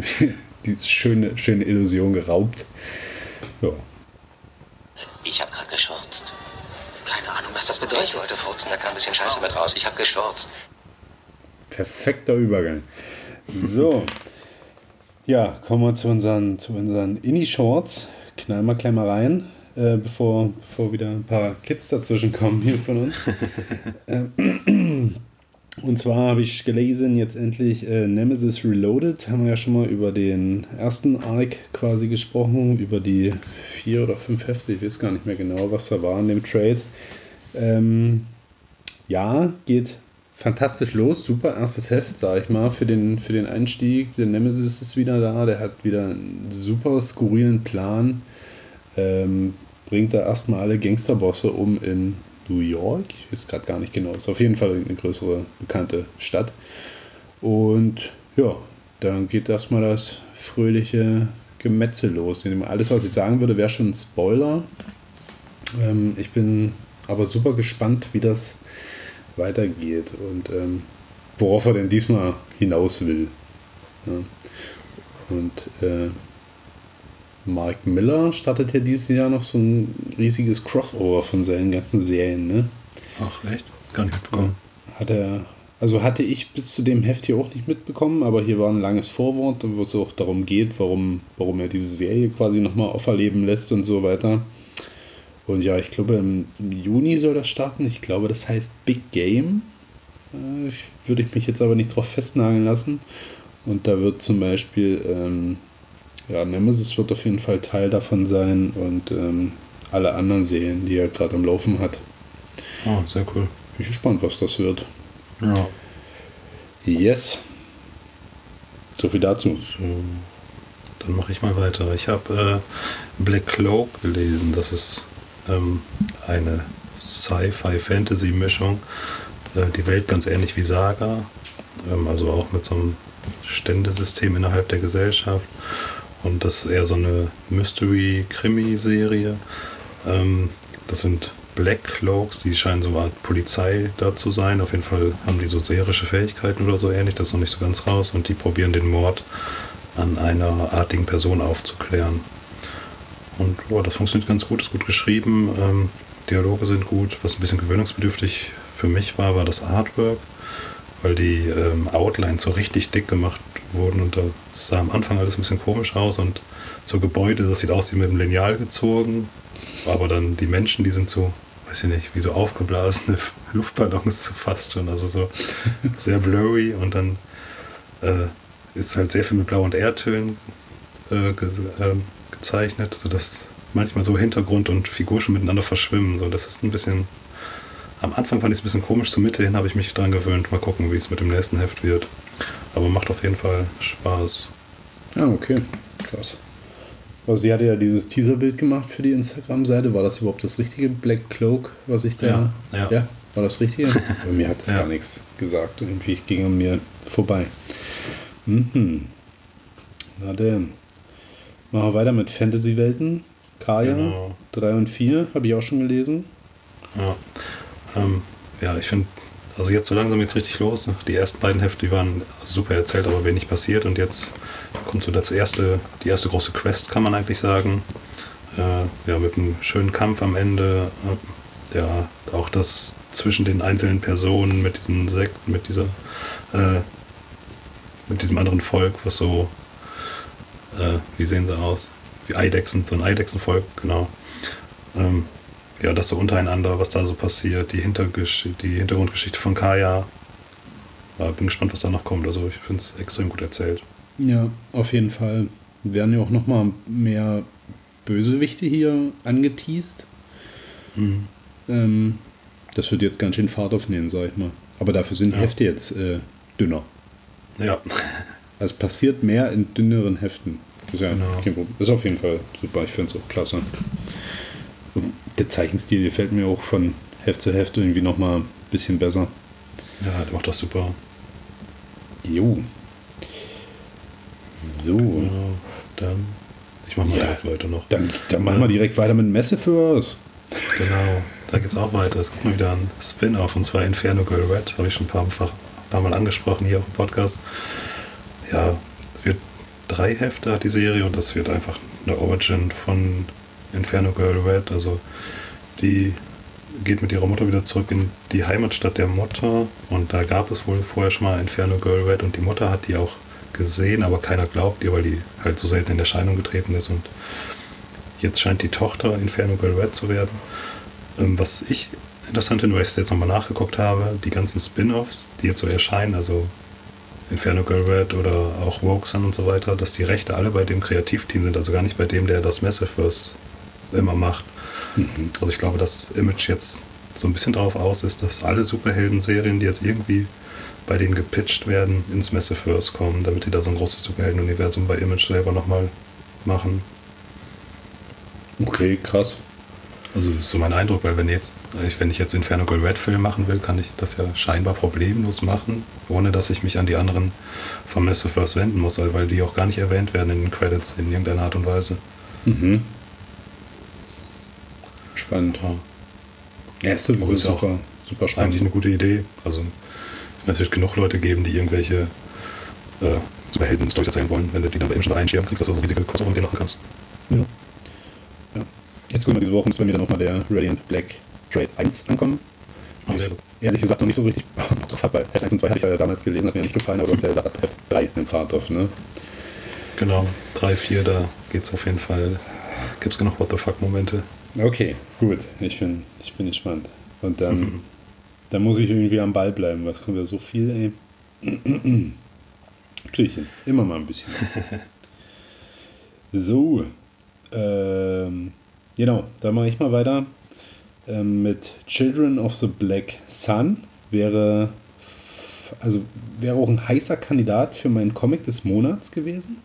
diese schöne, schöne Illusion geraubt. Ja, Ich habe gerade geschurzt. Keine Ahnung, was das bedeutet. Ich wollte furzen, da kam ein bisschen Scheiße mit raus. Ich habe geschurzt. perfekter Übergang. So, ja, kommen wir zu unseren, zu unseren Inni-Shorts. Knallen wir gleich mal rein, äh, bevor, bevor wieder ein paar Kids dazwischen kommen hier von uns. Ähm, Und zwar habe ich gelesen, jetzt endlich äh, Nemesis Reloaded. Haben wir ja schon mal über den ersten Arc quasi gesprochen, über die vier oder fünf Hefte. Ich weiß gar nicht mehr genau, was da war in dem Trade. Ähm, ja, geht fantastisch los, super erstes Heft, sag ich mal, für den, für den Einstieg. Der Nemesis ist wieder da, der hat wieder einen super skurrilen Plan. Ähm, bringt da erstmal alle Gangsterbosse um in New York. Ich weiß gerade gar nicht genau. Ist auf jeden Fall eine größere bekannte Stadt. Und ja, dann geht erstmal das fröhliche Gemetzel los. Alles, was ich sagen würde, wäre schon ein Spoiler. Ähm, ich bin aber super gespannt, wie das weitergeht und ähm, worauf er denn diesmal hinaus will. Ja. Und äh, Mark Miller startet ja dieses Jahr noch so ein riesiges Crossover von seinen ganzen Serien, ne? Ach, echt? Gar nicht mitbekommen. Hat er, also hatte ich bis zu dem Heft hier auch nicht mitbekommen, aber hier war ein langes Vorwort, wo es auch darum geht, warum, warum er diese Serie quasi nochmal auferleben lässt und so weiter. Und ja, ich glaube, im Juni soll das starten. Ich glaube, das heißt Big Game. Äh, würde ich mich jetzt aber nicht drauf festnageln lassen. Und da wird zum Beispiel, ähm, ja, Nemesis wird auf jeden Fall Teil davon sein und ähm, alle anderen Serien, die er gerade am Laufen hat. Oh, sehr cool. Bin ich gespannt, was das wird. Ja. Yes. So viel dazu. So, dann mache ich mal weiter. Ich habe äh, Black Cloak gelesen. Das ist ähm, eine Sci-Fi-Fantasy-Mischung. Äh, die Welt ganz ähnlich wie Saga, ähm, also auch mit so einem Ständesystem innerhalb der Gesellschaft. Und das ist eher so eine Mystery-Krimi-Serie. Ähm, das sind Black Cloaks, die scheinen so eine Art Polizei da zu sein. Auf jeden Fall haben die so seherische Fähigkeiten oder so ähnlich, das ist noch nicht so ganz raus. Und die probieren den Mord an einer artigen Person aufzuklären. Und boah, das funktioniert ganz gut, ist gut geschrieben. Ähm, Dialoge sind gut. Was ein bisschen gewöhnungsbedürftig für mich war, war das Artwork, weil die ähm, Outlines so richtig dick gemacht wurden und da sah am Anfang alles ein bisschen komisch aus und so Gebäude, das sieht aus wie mit einem Lineal gezogen, aber dann die Menschen, die sind so, weiß ich nicht, wie so aufgeblasene Luftballons fast schon, also so sehr blurry und dann äh, ist halt sehr viel mit Blau- und Erdtönen äh, ge äh, gezeichnet, sodass manchmal so Hintergrund und Figur schon miteinander verschwimmen. So, das ist ein bisschen. Am Anfang fand ich es ein bisschen komisch, zur Mitte hin habe ich mich dran gewöhnt. Mal gucken, wie es mit dem nächsten Heft wird. Aber macht auf jeden Fall Spaß. Ja, okay. Krass. Also sie hatte ja dieses Teaserbild gemacht für die Instagram-Seite. War das überhaupt das richtige Black Cloak, was ich da. Ja, ja. ja war das richtige? Bei mir hat das Ja. gar nichts gesagt. Irgendwie ging an mir vorbei. Mhm. Na denn. Machen wir weiter mit Fantasy-Welten. Kaya, Genau. 3 und 4, habe ich auch schon gelesen. Ja, ähm, ja ich finde, also jetzt so langsam geht's richtig los. Die ersten beiden Hefte, die waren super erzählt, aber wenig passiert. Und jetzt kommt so das erste, die erste große Quest, kann man eigentlich sagen. Äh, ja, mit einem schönen Kampf am Ende. Äh, ja, auch das zwischen den einzelnen Personen mit diesen Sekten, mit dieser, äh, mit diesem anderen Volk, was so, äh, wie sehen sie aus? Wie Eidechsen, so ein Eidechsenvolk, genau. Ähm, ja, das so untereinander, was da so passiert, die, Hintergesch die Hintergrundgeschichte von Kaya. Ja, bin gespannt, was da noch kommt. Also ich finde es extrem gut erzählt. Ja, auf jeden Fall. Werden ja auch nochmal mehr Bösewichte hier angeteased. Ähm, das wird jetzt ganz schön Fahrt aufnehmen, sag ich mal. Aber dafür sind Ja. Hefte jetzt äh, dünner. Ja, Also es passiert mehr in dünneren Heften. Ist ja Genau. kein Problem. Ist auf jeden Fall super. Ich finde es auch klasse. Und der Zeichenstil gefällt mir auch von Heft zu Heft irgendwie nochmal ein bisschen besser. ja, der macht das super. Jo. So. Ja, dann, ich mache mal Ja. direkt weiter noch. Dann, dann machen wir direkt weiter mit Messe First. Genau, da geht's auch weiter. Es gibt mal wieder ein Spin-off und zwar Inferno Girl Red. Habe ich schon ein paar, paar Mal angesprochen hier auf dem Podcast. Ja, drei Hefte hat die Serie und das wird einfach eine Origin von Inferno Girl Red. Also die geht mit ihrer Mutter wieder zurück in die Heimatstadt der Mutter und da gab es wohl vorher schon mal Inferno Girl Red und die Mutter hat die auch gesehen, aber keiner glaubt ihr, weil die halt so selten in Erscheinung getreten ist und Jetzt scheint die Tochter Inferno Girl Red zu werden. Ähm, was ich interessant finde, weil ich es jetzt nochmal nachgeguckt habe, die ganzen Spin-Offs, die jetzt so erscheinen, also Inferno Girl Red oder auch Woke Sun und so weiter, dass die Rechte alle bei dem Kreativteam sind, also gar nicht bei dem, der das Massiverse immer macht. Also ich glaube, das Image jetzt so ein bisschen darauf aus ist, dass alle Superhelden-Serien, die jetzt irgendwie bei denen gepitcht werden, ins Messiverse kommen, damit die da so ein großes Superhelden-Universum bei Image selber nochmal machen. Okay, krass. Also das ist so mein Eindruck, weil wenn jetzt, wenn ich jetzt Inferno Gold Red Film machen will, kann ich das ja scheinbar problemlos machen, ohne dass ich mich an die anderen vom Messiverse wenden muss, weil die auch gar nicht erwähnt werden in den Credits in irgendeiner Art und Weise. Mhm. Spannend. Ja, Ja, ist sowieso ist auch super, super eigentlich spannend. eine gute Idee. Also es wird genug Leute geben, die irgendwelche äh, Superhelden-Storys erzählen wollen. Wenn du die dann bei Image reinschirmen kriegst, dass du so riesige Crossover mit denen machen kannst. Ja. Jetzt gucken wir diese Woche, muss bei mir dann nochmal der Radiant Black Trade 1 ankommen. Gut. Ehrlich gesagt noch nicht so richtig drauf habe, weil Heft 1 und 2 hatte ich ja damals gelesen, hat mir nicht gefallen, aber du hast ja gesagt, Heft 3 nimmt Fahrt auf, ne? Genau, 3, 4, da geht's auf jeden Fall. Gibt es genug What the fuck-Momente. Okay, gut. Ich bin, ich bin gespannt. Und dann, dann muss ich irgendwie am Ball bleiben. Was kommt da so viel, ey? Hin. Immer mal ein bisschen. so. Ähm, genau, da mache ich mal weiter. Ähm, mit Children of the Black Sun wäre also wäre auch ein heißer Kandidat für meinen Comic des Monats gewesen.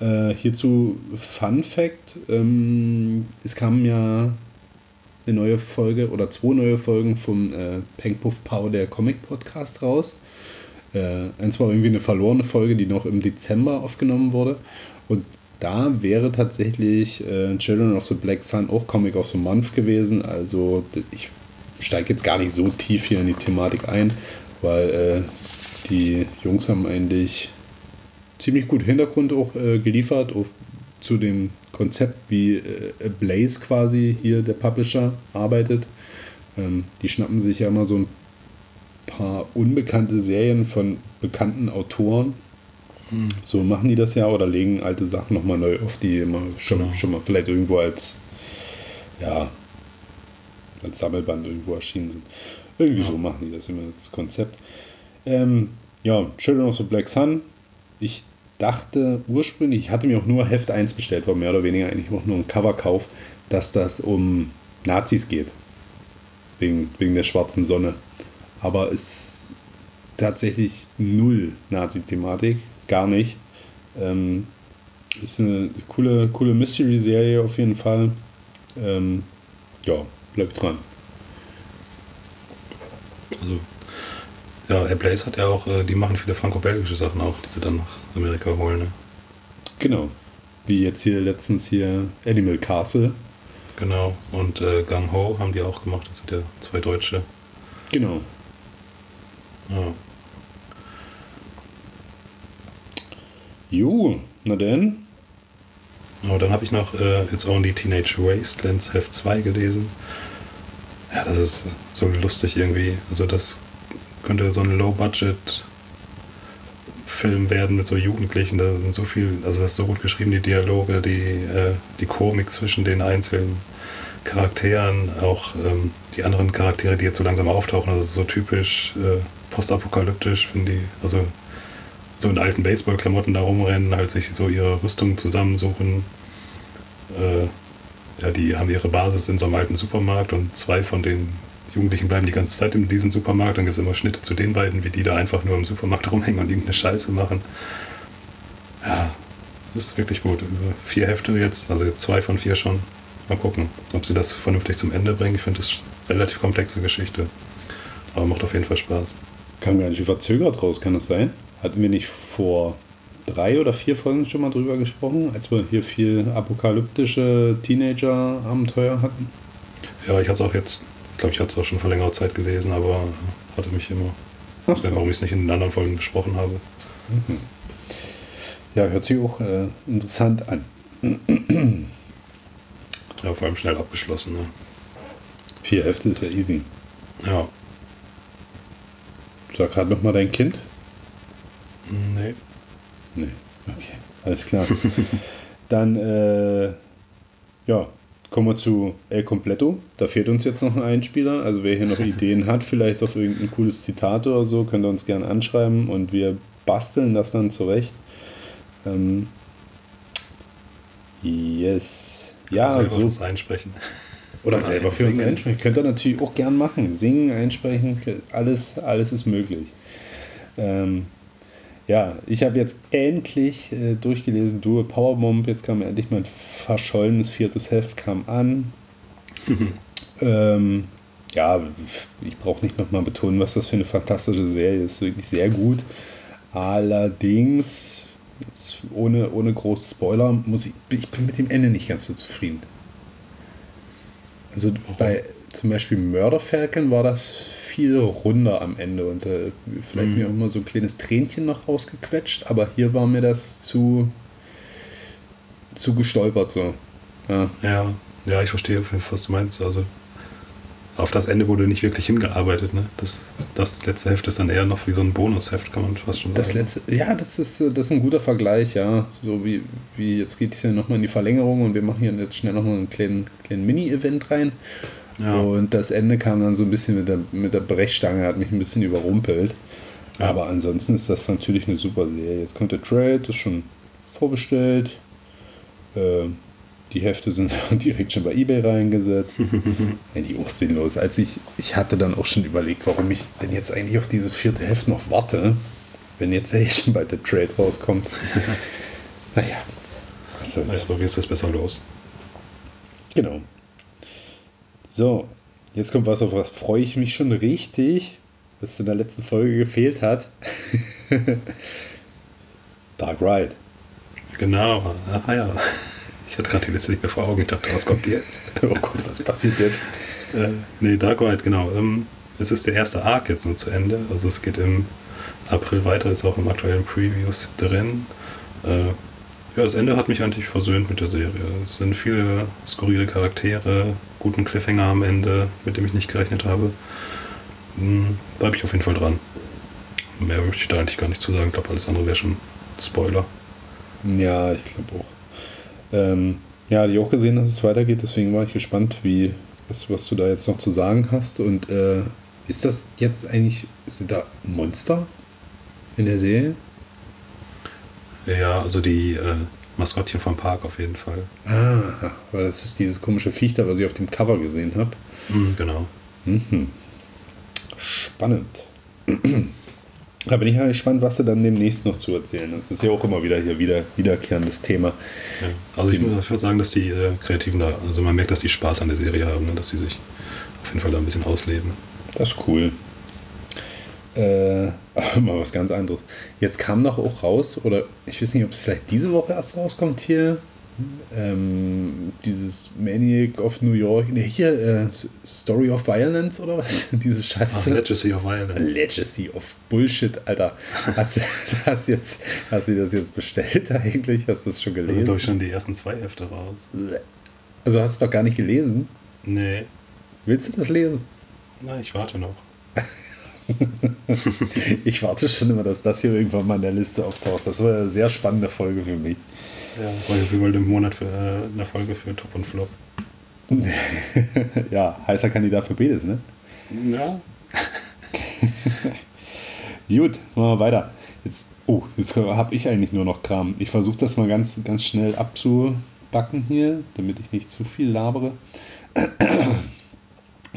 Äh, hierzu Fun Fact: ähm, Es kam ja eine neue Folge oder zwei neue Folgen vom äh, Peng Puff Pow, der Comic Podcast, raus. Äh, eins war irgendwie eine verlorene Folge, die noch im Dezember aufgenommen wurde. Und da wäre tatsächlich äh, Children of the Black Sun auch Comic of the Month gewesen. Also ich steige jetzt gar nicht so tief hier in die Thematik ein, weil äh, die Jungs haben eigentlich ziemlich gut Hintergrund auch äh, geliefert, auch zu dem Konzept, wie äh, Blaze quasi hier der Publisher arbeitet. Ähm, die schnappen sich ja immer so ein paar unbekannte Serien von bekannten Autoren. So machen die das ja oder legen alte Sachen nochmal neu auf, die immer schon, Genau. schon mal vielleicht irgendwo als ja als Sammelband irgendwo erschienen sind. Irgendwie so machen die das immer, das Konzept. Ähm, ja, Children of the Black Sun. Ich dachte ursprünglich, ich hatte mir auch nur Heft 1 bestellt, war mehr oder weniger eigentlich auch nur ein Coverkauf, dass das um Nazis geht. Wegen, wegen der schwarzen Sonne. Aber es ist tatsächlich null Nazi-Thematik, gar nicht. Ähm, ist eine coole, coole Mystery-Serie auf jeden Fall. Ähm, ja, bleibt dran. Also, ja, Herr Blaze hat ja auch, äh, die machen viele franco-belgische Sachen auch, die sie dann nach Amerika holen. Ne? Genau. Wie jetzt hier letztens hier Animal Castle. Genau. Und äh, Gang Ho haben die auch gemacht, das sind ja zwei Deutsche. Genau. Ja. Jo, na denn. Aber dann habe ich noch äh, It's Only Teenage Wastelands Heft 2 gelesen. Ja, das ist so lustig irgendwie. Also das könnte so ein Low-Budget-Film werden mit so Jugendlichen. Da sind so viel, also das ist so gut geschrieben, die Dialoge, die, äh, die Komik zwischen den einzelnen Charakteren, auch ähm, die anderen Charaktere, die jetzt so langsam auftauchen. Also so typisch äh, postapokalyptisch, finde ich. Also so in alten Baseballklamotten da rumrennen, halt sich so ihre Rüstungen zusammensuchen. Äh, ja, die haben ihre Basis in so einem alten Supermarkt und zwei von den Jugendlichen bleiben die ganze Zeit in diesem Supermarkt. Dann gibt es immer Schnitte zu den beiden, wie die da einfach nur im Supermarkt rumhängen und irgendeine Scheiße machen. Ja, das ist wirklich gut. Über vier Hefte jetzt, also jetzt zwei von vier schon. Mal gucken, ob sie das vernünftig zum Ende bringen. Ich finde das eine relativ komplexe Geschichte. Aber macht auf jeden Fall Spaß. Kam gar nicht verzögert raus, kann das sein? Hatten wir nicht vor drei oder vier Folgen schon mal drüber gesprochen, als wir hier viel apokalyptische Teenager-Abenteuer hatten? Ja, ich hatte es auch jetzt, ich glaube, ich hatte es auch schon vor längerer Zeit gelesen, aber hatte mich immer, Ach so. warum ich es nicht in den anderen Folgen besprochen habe. Ja, hört sich auch äh, interessant an. Ja, vor allem schnell abgeschlossen. Ne? Vier Hefte ist ja easy. Ja, Sag gerade nochmal dein Kind? Nee. Nee, okay, alles klar. Dann, äh, ja, kommen wir zu El Completo. Da fehlt uns jetzt noch ein Einspieler. Also wer hier noch Ideen hat, vielleicht auf irgendein cooles Zitat oder so, könnt ihr uns gerne anschreiben und wir basteln das dann zurecht. Ähm, yes. Ja, selber so, was einsprechen. Oder Nein, selber für uns singen. einsprechen. Könnt ihr natürlich auch gern machen. Singen, einsprechen, alles, alles ist möglich. Ähm, ja, ich habe jetzt endlich äh, durchgelesen, Duo Powerbomb. Jetzt kam endlich mein verschollenes viertes Heft, kam an. ähm, ja, ich brauche nicht nochmal betonen, was das für eine fantastische Serie ist. Wirklich sehr gut. Allerdings, jetzt ohne, ohne groß Spoiler, muss ich, ich bin mit dem Ende nicht ganz so zufrieden. Also bei zum Beispiel Mörderfalcon war das viel runder am Ende und äh, vielleicht Mhm. mir auch mal so ein kleines Tränchen noch rausgequetscht, aber hier war mir das zu, zu gestolpert so. Ja. Ja, ja, ich verstehe, was du meinst. Also auf das Ende wurde nicht wirklich hingearbeitet. Ne? Das, das letzte Heft ist dann eher noch wie so ein Bonusheft, kann man fast schon Das sagen. letzte, ja, das ist, äh, das ist ein guter Vergleich, ja. So wie, wie jetzt geht es hier nochmal in die Verlängerung und wir machen hier jetzt schnell nochmal einen kleinen, kleinen Mini-Event rein. Ja. Und das Ende kam dann so ein bisschen mit der, mit der Brechstange, hat mich ein bisschen überrumpelt. Ja. Aber ansonsten ist das natürlich eine super Serie. Jetzt kommt der Trade, ist schon vorbestellt. Äh, die Hefte sind direkt schon bei Ebay reingesetzt. ja, die auch sinnlos. Als ich, ich hatte dann auch schon überlegt, warum ich denn jetzt eigentlich auf dieses vierte Heft noch warte, wenn jetzt eh schon bald der Trade rauskommt. naja, was soll's. Also, wie ist das besser los? Genau. So, jetzt kommt was, auf was freue ich mich schon richtig, was in der letzten Folge gefehlt hat. Dark Ride. Genau, ah ja. Ich hatte gerade die Liste nicht mehr vor Augen. Ich dachte, was kommt jetzt? Oh Gott, was passiert jetzt? Äh, nee, Dark Ride, genau. Ähm, es ist der erste Arc jetzt nur zu Ende. Also es geht im April weiter, ist auch im aktuellen Previews drin. Äh, ja, das Ende hat mich eigentlich versöhnt mit der Serie. Es sind viele skurrile Charaktere, guten Cliffhanger am Ende, mit dem ich nicht gerechnet habe. Hm, Bleibe ich auf jeden Fall dran. Mehr möchte ich da eigentlich gar nicht zu sagen. Ich glaube, alles andere wäre schon Spoiler. Ja, ich glaube auch. Ähm, ja, die auch gesehen, dass es weitergeht, deswegen war ich gespannt, wie, was, was du da jetzt noch zu sagen hast. Und äh, ist das jetzt eigentlich, sind da Monster in der Serie? Ja, also die äh, Maskottchen vom Park auf jeden Fall. Ah, weil das ist dieses komische Viech da, was ich auf dem Cover gesehen habe. Mhm, genau. Mhm. Spannend. Da bin ich ja gespannt, was sie dann demnächst noch zu erzählen. Das ist ja auch immer wieder hier wieder wiederkehrendes Thema. Ja. Also ich muss schon sagen, dass die äh, Kreativen da, also man merkt, dass die Spaß an der Serie haben, ne? dass sie sich auf jeden Fall da ein bisschen ausleben. Das ist cool. Äh, mal was ganz anderes. Jetzt kam doch auch raus, oder ich weiß nicht, ob es vielleicht diese Woche erst rauskommt hier, ähm, dieses Maniac of New York, ne, hier, äh, Story of Violence oder was? Dieses Ach, Scheiße. Legacy of Violence. Legacy of Bullshit, Alter. Hast du das jetzt, hast du das jetzt bestellt eigentlich? Hast du das schon Da sind gelesen? doch schon die ersten zwei Hefte raus. Also hast du doch gar nicht gelesen? Nee, Willst du das lesen? na, ich warte noch. Ich warte schon immer, dass das hier irgendwann mal in der Liste auftaucht. Das war eine sehr spannende Folge für mich. Ja, weil wir wollten im Monat für äh, eine Folge für Top und Flop. ja, heißer Kandidat für Bedes, ne? Ja. Gut, machen wir weiter. Jetzt, oh, jetzt habe ich eigentlich nur noch Kram. Ich versuche das mal ganz, ganz schnell abzubacken hier, damit ich nicht zu viel labere.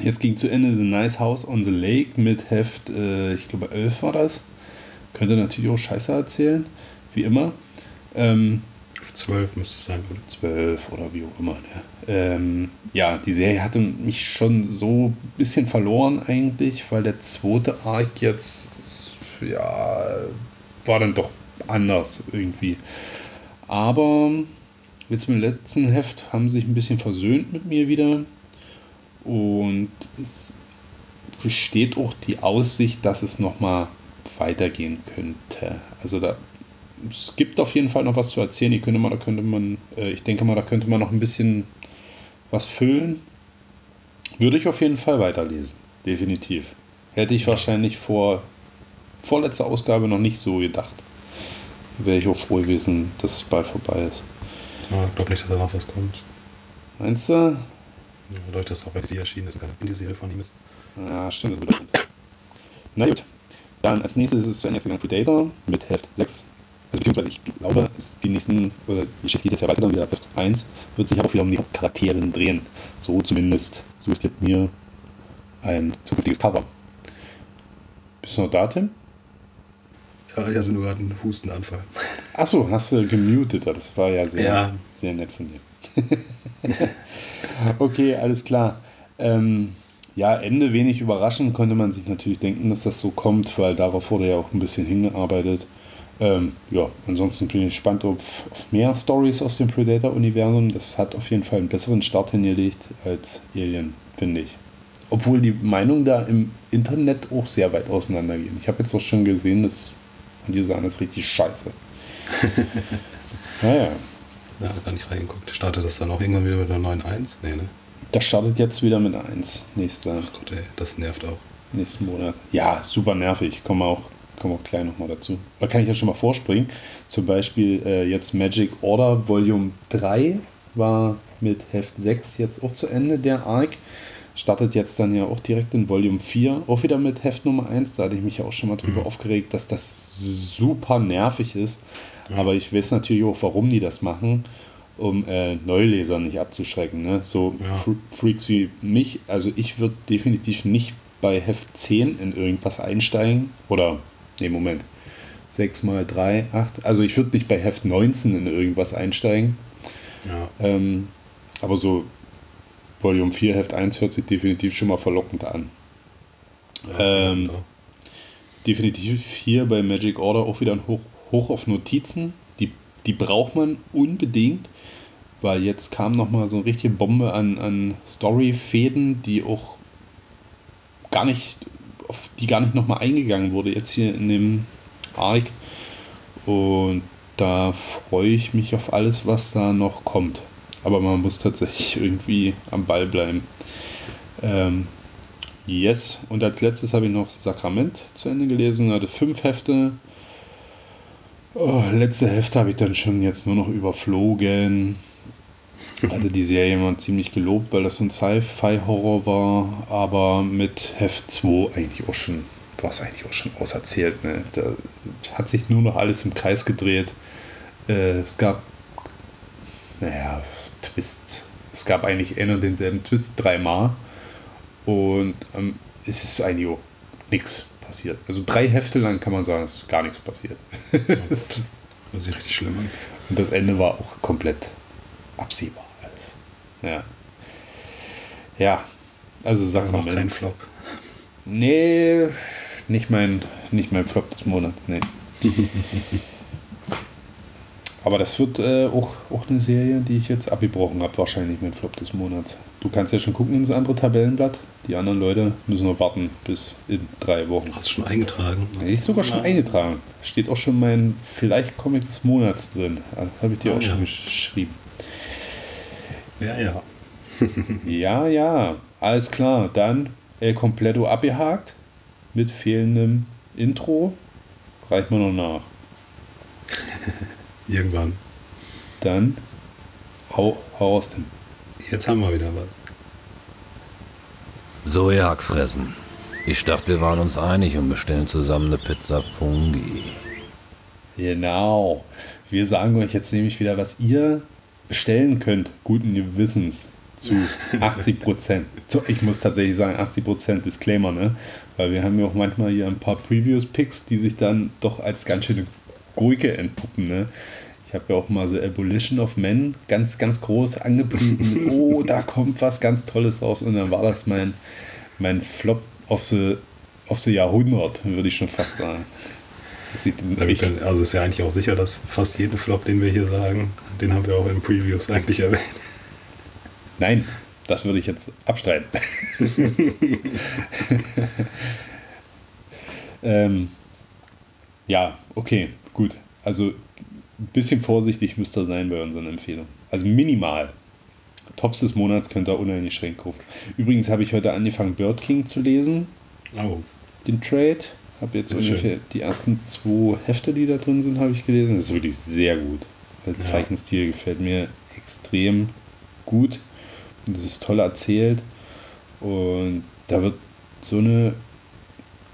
Jetzt ging zu Ende The Nice House on the Lake mit Heft, äh, ich glaube 11 war das. Könnte natürlich auch Scheiße erzählen, wie immer. Ähm, Auf 12 müsste es sein. Oder? 12 oder wie auch immer. Ne? Ähm, ja, die Serie hatte mich schon so ein bisschen verloren eigentlich, weil der zweite Arc jetzt, ja, war dann doch anders irgendwie. Aber jetzt mit dem letzten Heft haben sie sich ein bisschen versöhnt mit mir wieder. Und es besteht auch die Aussicht, dass es nochmal weitergehen könnte. Also da es gibt auf jeden Fall noch was zu erzählen. Ich, könnte mal, da könnte man, äh, ich denke mal, da könnte man noch ein bisschen was füllen. Würde ich auf jeden Fall weiterlesen. Definitiv. Hätte ich wahrscheinlich vor vorletzter Ausgabe noch nicht so gedacht. Wäre ich auch froh gewesen, dass es bald vorbei ist. Ja, ich glaube nicht, dass da noch was kommt. Meinst du? Ja, dadurch, dass auch bei DC erschienen ist und keine Indie-Serie von ihm ist. Ja, stimmt. Das wieder. Na gut. Dann als nächstes ist es zu Ende gegangen Predator mit Heft 6. beziehungsweise ich glaube, die nächsten, oder die Geschichte geht jetzt ja weiter dann wieder ab Heft 1, wird sich aber auch wieder um die Hauptcharakterin drehen. So zumindest suggestiert mir ein zukünftiges Cover. Bist du noch da, Tim? Ja, ich hatte nur gerade einen Hustenanfall. Achso, hast du gemutet, das war ja sehr, Ja. sehr nett von dir. okay, alles klar. Ähm, ja, Ende wenig überraschend konnte man sich natürlich denken, dass das so kommt, weil darauf wurde ja auch ein bisschen hingearbeitet. Ähm, ja, ansonsten bin ich gespannt auf, auf mehr Stories aus dem Predator-Universum. Das hat auf jeden Fall einen besseren Start hingelegt als Alien, finde ich. Obwohl die Meinungen da im Internet auch sehr weit auseinandergehen. Ich habe jetzt auch schon gesehen, dass die sagen, das ist richtig scheiße. naja, Ja, gar nicht reingeguckt. Startet das dann auch irgendwann wieder mit einer 9.1? Nee, ne? das startet jetzt wieder mit 1 nächster, Ach Gott, ey, das nervt auch. nächsten Monat. Ja, super nervig. Kommen wir auch, kommen wir auch gleich nochmal dazu. Da kann ich ja schon mal vorspringen. Zum Beispiel äh, jetzt Magic Order Volume 3 war mit Heft 6 jetzt auch zu Ende, der Arc. Startet jetzt dann ja auch direkt in Volume 4, auch wieder mit Heft Nummer 1. Da hatte ich mich ja auch schon mal drüber aufgeregt, dass das super nervig ist. Aber ich weiß natürlich auch, warum die das machen, um äh, Neuleser nicht abzuschrecken. Ne? So Ja. Fr- Freaks wie mich, also ich würde definitiv nicht bei Heft 10 in irgendwas einsteigen. Oder, nee, Moment. 6 mal 3, 8. Also ich würde nicht bei Heft 19 in irgendwas einsteigen. Ja. Ähm, aber so Volume 4, Heft 1 hört sich definitiv schon mal verlockend an. Ähm, ja. definitiv hier bei Magic Order auch wieder ein Hoch, Hoch auf Notizen. Die, die braucht man unbedingt, weil jetzt kam nochmal so eine richtige Bombe an, an Story-Fäden, die auch gar nicht, auf die gar nicht nochmal eingegangen wurde, jetzt hier in dem Arc. Und da freue ich mich auf alles, was da noch kommt. Aber man muss tatsächlich irgendwie am Ball bleiben. Ähm, yes. Und als letztes habe ich noch Sakrament zu Ende gelesen. Hatte fünf Hefte. Oh, letzte Hälfte habe ich dann schon jetzt nur noch überflogen. Hatte die Serie immer ziemlich gelobt, weil das ein Sci-Fi-Horror war. Aber mit Heft 2 eigentlich auch schon, war es eigentlich auch schon auserzählt. Ne? Da hat sich nur noch alles im Kreis gedreht. Äh, es gab, naja, Twists. Es gab eigentlich einen und denselben Twist dreimal. Und ähm, es ist eigentlich auch nichts passiert. Also drei Hefte lang kann man sagen, es ist gar nichts passiert. das ist, sich richtig schlimm und das Ende war auch komplett absehbar alles. Ja. Ja, also Aber noch kein Sakrament. Flop. Nee, nicht mein, nicht mein Flop des Monats, nee. Aber das wird äh, auch, auch eine Serie, die ich jetzt abgebrochen habe, wahrscheinlich mit Flop des Monats. Du kannst ja schon gucken ins andere Tabellenblatt. Die anderen Leute müssen noch warten bis in drei Wochen. Hast du schon eingetragen? Ich sogar schon eingetragen. Steht auch schon mein vielleicht Comic des Monats drin. Das habe ich dir Ah, auch schon ja. geschrieben. Ja, ja. Ja, ja, alles klar. Dann El Completo abgehakt mit fehlendem Intro. Reicht mir noch nach. Irgendwann. Dann hau, hau aus dem. Jetzt haben wir wieder was. So, ihr Hackfressen. Ich dachte, wir waren uns einig und bestellen zusammen eine Pizza Fungi. Genau. Wir sagen euch jetzt nämlich wieder, was ihr bestellen könnt, guten Gewissens zu 80 Prozent. Ich muss tatsächlich sagen, 80 Prozent Disclaimer, ne? Weil wir haben ja auch manchmal hier ein paar Previews-Picks, die sich dann doch als ganz schöne Gurke entpuppen, ne? Ich habe ja auch mal so Abolition of Men ganz, ganz groß angepriesen mit, oh, da kommt was ganz Tolles raus. Und dann war das mein, mein Flop of the, of the Jahrhundert, würde ich schon fast sagen. Das sieht echt können, also ist ja eigentlich auch sicher, dass fast jeden Flop, den wir hier sagen, den haben wir auch in Previews eigentlich erwähnt. Nein, das würde ich jetzt abstreiten. ähm, ja, okay, gut. Also ein bisschen vorsichtig müsst ihr sein bei unseren Empfehlungen. Also minimal. Tops des Monats könnt ihr uneingeschränkt kaufen. Übrigens habe ich heute angefangen, Bird King zu lesen, Oh, den Trade. Habe jetzt Sehr ungefähr schön. die ersten zwei Hefte, die da drin sind, habe ich gelesen. Das ist wirklich sehr gut. Der Ja. Zeichenstil gefällt mir extrem gut. Und das ist toll erzählt. Und da wird so eine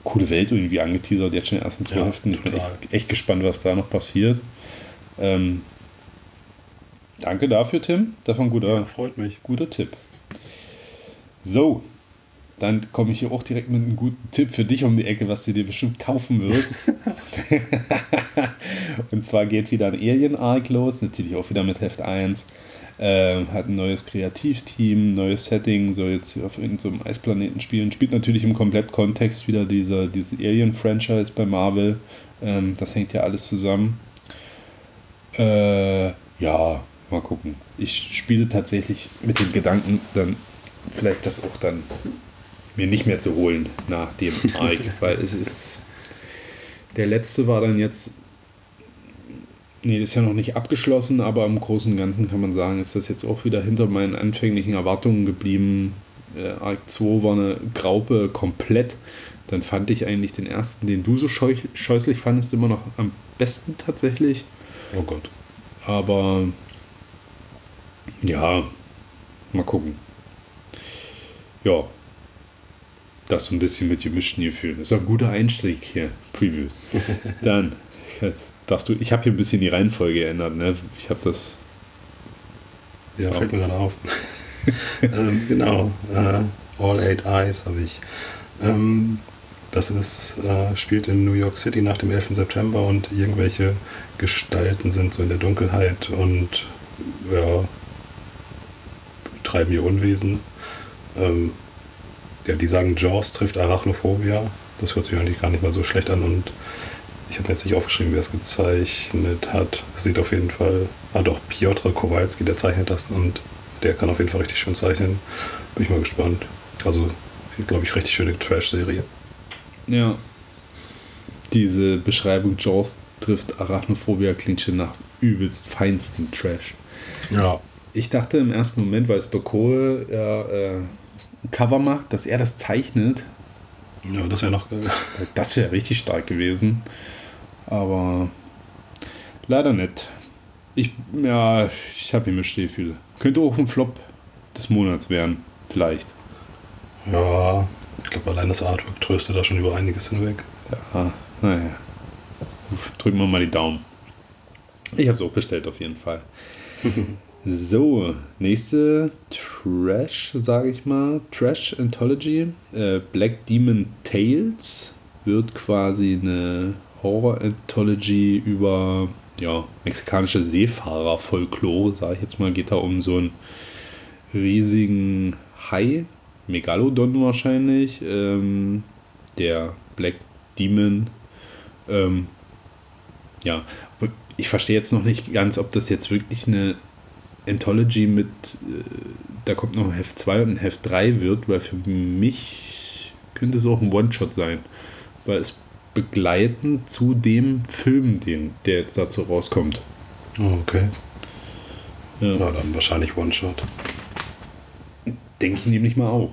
coole Welt irgendwie angeteasert, jetzt schon in den ersten zwei Ja, Heften. Ich bin echt, echt gespannt, was da noch passiert. Ähm, danke dafür, Tim. Das war ein guter, Ja, freut mich. guter Tipp. So, dann komme ich hier auch direkt mit einem guten Tipp für dich um die Ecke, was du dir bestimmt kaufen wirst. Und zwar geht wieder ein Alien-Arc los, natürlich auch wieder mit Heft 1. Ähm, hat ein neues Kreativteam, neues Setting, soll jetzt hier auf irgendeinem so Eisplaneten spielen. Spielt natürlich im Komplettkontext wieder dieser, dieses Alien-Franchise bei Marvel. Ähm, das hängt ja alles zusammen. Äh, ja, mal gucken. Ich spiele tatsächlich mit dem Gedanken, dann vielleicht das auch dann mir nicht mehr zu holen nach dem Arc, weil es ist. Der letzte war dann jetzt. Nee, das ist ja noch nicht abgeschlossen, aber im Großen und Ganzen kann man sagen, ist das jetzt auch wieder hinter meinen anfänglichen Erwartungen geblieben. Äh, Arc 2 war eine Graupe komplett. Dann fand ich eigentlich den ersten, den du so scheu scheußlich fandest, immer noch am besten tatsächlich. Oh Gott. Aber ja, mal gucken. Ja, das so ein bisschen mit gemischten Gefühlen. Das ist ein guter Einstieg hier. Previews. Dann darfst du. Ich habe hier ein bisschen die Reihenfolge geändert. Ne? Ich habe das. Ja, Ja. fällt mir gerade auf. ähm, genau. Äh, All Eight Eyes habe ich. Ähm, das ist, äh, spielt in New York City nach dem 11. September und irgendwelche Gestalten sind so in der Dunkelheit und ja, treiben ihr Unwesen. Ähm, ja, die sagen, Jaws trifft Arachnophobia. Das hört sich eigentlich gar nicht mal so schlecht an und ich habe jetzt nicht aufgeschrieben, wer es gezeichnet hat. Sieht auf jeden Fall. Ah, doch, Piotr Kowalski, der zeichnet das und der kann auf jeden Fall richtig schön zeichnen. Bin ich mal gespannt. Also, glaube ich, richtig schöne Trash-Serie. Ja. Diese Beschreibung Jaws trifft Arachnophobia klingt schon nach übelst feinsten Trash. Ja. Ich dachte im ersten Moment, weil Stokol ja äh, ein Cover macht, dass er das zeichnet. Ja, das wäre noch geil. Das wäre richtig stark gewesen. Aber leider nicht. Ich, ja, ich habe gemischte Gefühle. Könnte auch ein Flop des Monats werden, vielleicht. Ja, ich glaube, allein das Artwork tröstet da schon über einiges hinweg. Ja, naja. Drücken wir mal die Daumen. Ich habe es auch bestellt auf jeden Fall. So, nächste Trash, sage ich mal. Trash Anthology. Äh, Black Demon Tales wird quasi eine Horror-Anthology über ja, mexikanische Seefahrer-Folklore, sage ich jetzt mal. Geht da um so einen riesigen Hai, Megalodon wahrscheinlich, ähm, der Black Demon. Ähm, ja, ich verstehe jetzt noch nicht ganz, ob das jetzt wirklich eine Anthology mit, äh, da kommt noch ein Heft 2 und ein Heft 3 wird, weil für mich könnte es auch ein One-Shot sein, weil es begleitend zu dem Film, den, der jetzt dazu rauskommt. Oh, okay. Ja. Ja, dann wahrscheinlich One-Shot. Denke ich nämlich mal auch.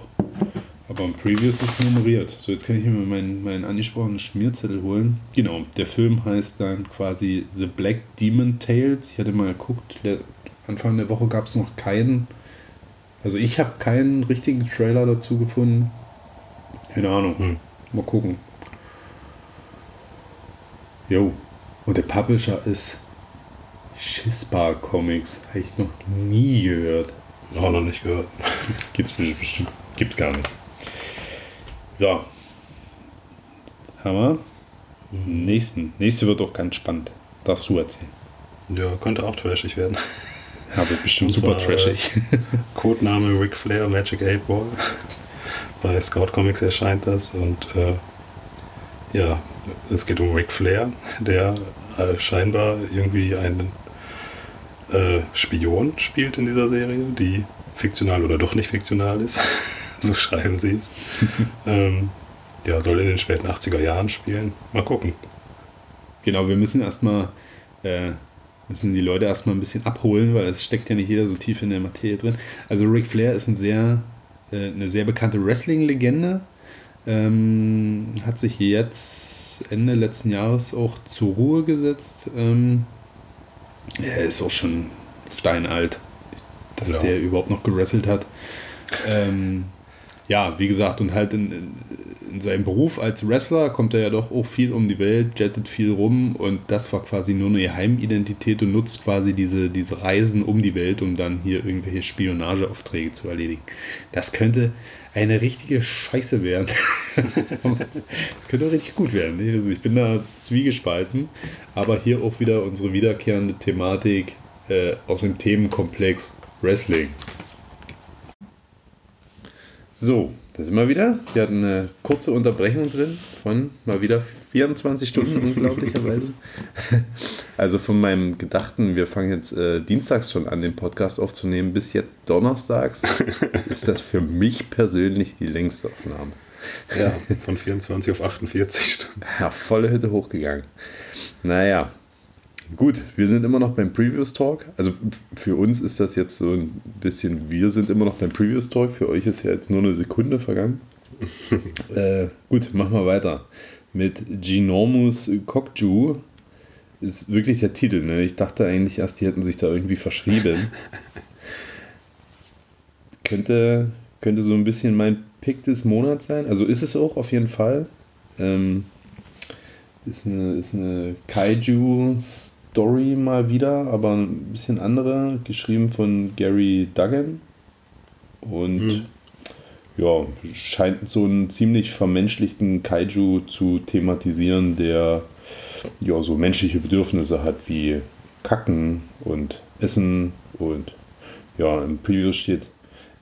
Aber im Preview ist nummeriert. So, jetzt kann ich mir meinen, meinen angesprochenen Schmierzettel holen. Genau, der Film heißt dann quasi The Black Demon Tales. Ich hatte mal geguckt, der, Anfang der Woche gab es noch keinen. Also ich habe keinen richtigen Trailer dazu gefunden. Keine Ahnung. Hm. Mal gucken. Jo. Und der Publisher ist Schisbar Comics. Habe ich noch nie gehört. Auch noch nicht gehört. Gibt's bestimmt. Gibt's gar nicht. So. Hammer. Nächsten. Nächste wird auch ganz spannend. Darfst du erzählen. Ja, könnte auch trashig werden. Ja, wird bestimmt super trashig. Codename Ric Flair Magic 8 Ball. Bei Scout Comics erscheint das und äh, ja, es geht um Ric Flair, der äh, scheinbar irgendwie einen äh, Spion spielt in dieser Serie, die fiktional oder doch nicht fiktional ist. so schreiben sie es. ähm, ja, soll in den späten 80er Jahren spielen. Mal gucken. Genau, wir müssen erstmal äh, müssen die Leute erstmal ein bisschen abholen, weil es steckt ja nicht jeder so tief in der Materie drin. Also Ric Flair ist ein sehr, äh, eine sehr bekannte Wrestling-Legende. Ähm, hat sich jetzt Ende letzten Jahres auch zur Ruhe gesetzt. Ähm, er ist auch schon steinalt, dass Ja. der überhaupt noch gewrestelt hat. Ähm, ja, wie gesagt, und halt in, in, in seinem Beruf als Wrestler kommt er ja doch auch viel um die Welt, jettet viel rum und das war quasi nur eine Heimidentität und nutzt quasi diese, diese Reisen um die Welt, um dann hier irgendwelche Spionageaufträge zu erledigen. Das könnte eine richtige Scheiße werden. das könnte auch richtig gut werden. Also ich bin da zwiegespalten, aber hier auch wieder unsere wiederkehrende Thematik äh, aus dem Themenkomplex Wrestling. So, da sind wir wieder. Wir hatten eine kurze Unterbrechung drin von mal wieder 24 Stunden, unglaublicherweise. Also von meinem Gedachten, wir fangen jetzt äh, dienstags schon an, den Podcast aufzunehmen, bis jetzt donnerstags, ist das für mich persönlich die längste Aufnahme. Ja, von 24 auf 48 Stunden. Ja, volle Hütte hochgegangen. Naja, gut, wir sind immer noch beim Previous Talk. Also für uns ist das jetzt so ein bisschen, wir sind immer noch beim Previous Talk. Für euch ist ja jetzt nur eine Sekunde vergangen. äh, gut, machen wir weiter. Mit Ginormus Kokju ist wirklich der Titel. Ne? Ich dachte eigentlich erst, die hätten sich da irgendwie verschrieben. könnte, könnte so ein bisschen mein Pick des Monats sein. Also ist es auch auf jeden Fall. Ähm, ist eine, ist eine Kaiju-Story mal wieder, aber ein bisschen andere, geschrieben von Gary Duggan. Und Mhm. ja, scheint so einen ziemlich vermenschlichten Kaiju zu thematisieren, der ja so menschliche Bedürfnisse hat wie Kacken und Essen und ja, im Preview steht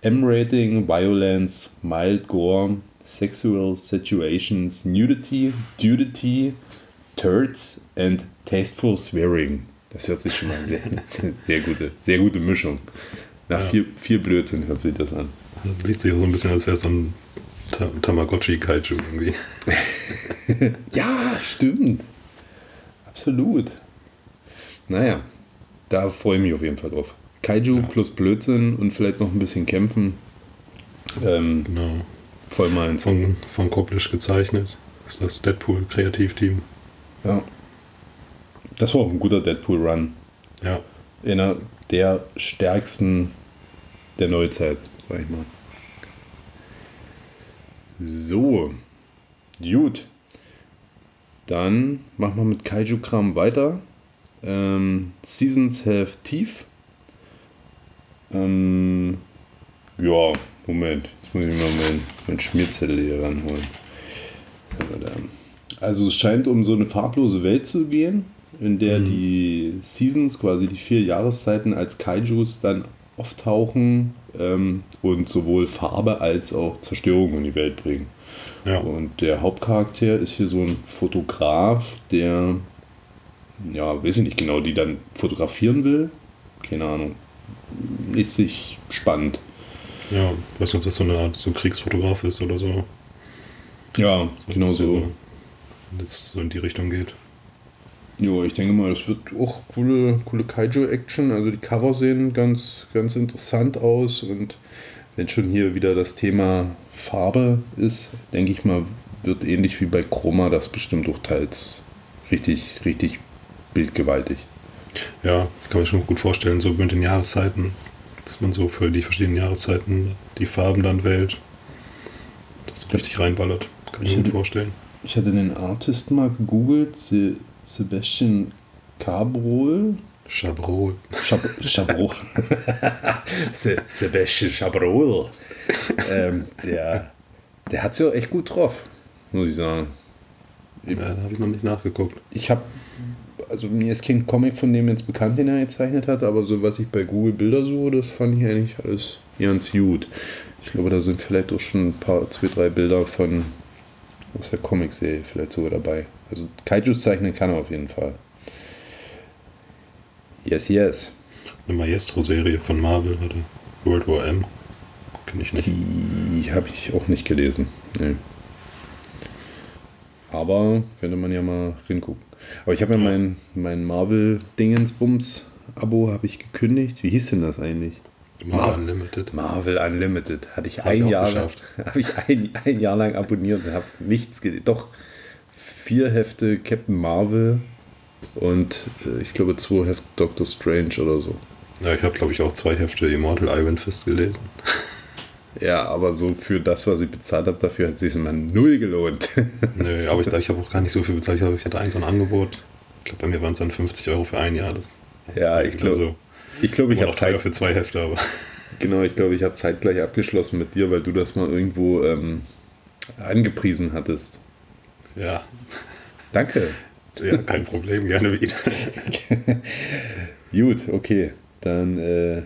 M-Rating, Violence, Mild Gore, Sexual Situations, Nudity, Dudity, Turds and Tasteful Swearing. Das hört sich schon mal sehr, sehr, sehr gute, sehr gute Mischung. Nach Ja. viel, viel Blödsinn hört sich das an. Das liest sich so ein bisschen, als wäre es so ein Ta Tamagotchi-Kaiju irgendwie. Ja, stimmt. Absolut. Naja, da freue ich mich auf jeden Fall drauf. Kaiju plus Blödsinn und vielleicht noch ein bisschen kämpfen. Ähm, Genau. voll meins. Von, von Koblisch gezeichnet. Das ist das Deadpool-Kreativteam. Ja. Das war auch ein guter Deadpool-Run. Ja. Einer der stärksten der Neuzeit, sag ich mal. So. Gut. Dann machen wir mit Kaiju-Kram weiter. Ähm, Seasons have Teeth. Ähm, ja, Moment. Jetzt muss ich mal meinen mein Schmierzettel hier ranholen. Also es scheint um so eine farblose Welt zu gehen, in der die Seasons, quasi die vier Jahreszeiten als Kaijus dann auftauchen ähm, und sowohl Farbe als auch Zerstörung in die Welt bringen. Ja. Und der Hauptcharakter ist hier so ein Fotograf, der, ja, weiß ich nicht genau, die dann fotografieren will. Keine Ahnung. Ist sich spannend. Ja, ich weiß nicht, ob das so eine Art so Kriegsfotograf ist oder so. Ja, genau so. Wenn es so in die Richtung geht. Ja, ich denke mal, das wird auch coole, coole Kaiju-Action. Also die Cover sehen ganz, ganz interessant aus und wenn schon hier wieder das Thema Farbe ist, denke ich mal, wird ähnlich wie bei Chroma das bestimmt auch teils richtig, richtig bildgewaltig. Ja, ich kann mir schon gut vorstellen, so mit den Jahreszeiten, dass man so für die verschiedenen Jahreszeiten die Farben dann wählt. Das richtig reinballert. Kann ich mir gut vorstellen. Ich hatte den Artist mal gegoogelt, Se Sebastian Cabrol. Chabrol. Chab Chabrol. Se Sebastian Chabrol. ähm, der, der hat es ja echt gut drauf, muss ich sagen. Ja, da habe ich noch nicht nachgeguckt. Ich habe, also mir ist kein Comic von dem jetzt bekannt, den er gezeichnet hat, aber so was ich bei Google Bilder suche, das fand ich eigentlich alles ganz gut. Ich glaube, da sind vielleicht auch schon ein paar, zwei, drei Bilder von aus der Comic-Serie vielleicht sogar dabei. Also Kaijus zeichnen kann er auf jeden Fall. Yes, yes. Eine Maestro-Serie von Marvel oder World War M. Kenne ich nicht. Die habe ich auch nicht gelesen. Nee. Aber könnte man ja mal hingucken. Aber ich habe ja mein, mein Marvel-Dingensbums-Abo habe ich gekündigt. Wie hieß denn das eigentlich? Marvel Unlimited. Marvel Unlimited. Hatte ich ich ein Jahr lang, geschafft. habe ich ein, ein Jahr lang abonniert und habe nichts. Doch vier Hefte Captain Marvel und äh, ich glaube zwei Hefte Doctor Strange oder so. Ja, ich habe, glaube ich, auch zwei Hefte Immortal Iron Fist gelesen. Ja, aber so für das, was ich bezahlt habe, dafür hat es sich immer null gelohnt. Nö, aber ich, ich habe auch gar nicht so viel bezahlt. Ich hab- Ich hatte ein so ein Angebot. Ich glaube, bei mir waren es dann 50 Euro für ein Jahr. Das ja, ich glaube, also, ich, glaube, ich habe Zeit, für zwei Hefte, aber genau, ich glaube, ich habe zeitgleich abgeschlossen mit dir, weil du das mal irgendwo ähm, angepriesen hattest. ja, Danke. ja, kein Problem, gerne wieder. Gut, okay. Dann äh,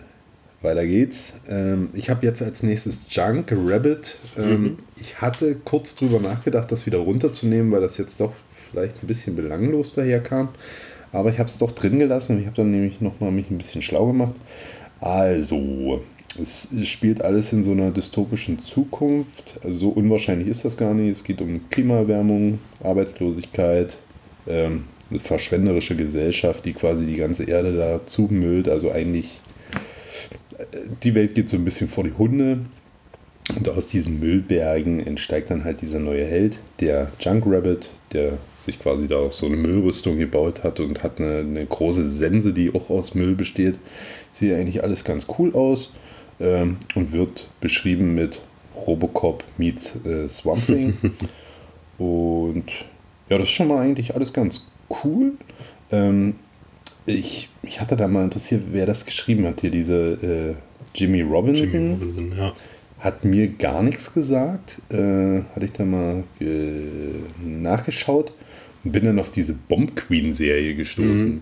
weiter geht's. Ähm, ich habe jetzt als nächstes Junk Rabbit. Ähm, Ich hatte kurz drüber nachgedacht, das wieder runterzunehmen, weil das jetzt doch vielleicht ein bisschen belanglos daherkam. Aber ich habe es doch drin gelassen. Ich habe dann nämlich nochmal mich ein bisschen schlau gemacht. Also, es spielt alles in so einer dystopischen Zukunft. Also so unwahrscheinlich ist das gar nicht. Es geht um Klimaerwärmung, Arbeitslosigkeit, ähm, eine verschwenderische Gesellschaft, die quasi die ganze Erde da zumüllt. Also eigentlich, äh, die Welt geht so ein bisschen vor die Hunde. Und aus diesen Müllbergen entsteigt dann halt dieser neue Held, der Junk Rabbit, der sich quasi da auch so eine Müllrüstung gebaut hat und hat eine, eine große Sense, die auch aus Müll besteht. Sieht eigentlich alles ganz cool aus ähm, und wird beschrieben mit Robocop meets äh, Swamp Thing. und ja, das ist schon mal eigentlich alles ganz cool. Ähm, ich, mich hatte da mal interessiert, wer das geschrieben hat. Hier diese äh, Jimmy Robinson. Jimmy Robinson, ja. Hat mir gar nichts gesagt. Äh, hatte ich da mal äh, nachgeschaut bin dann auf diese Bomb Queen-Serie gestoßen,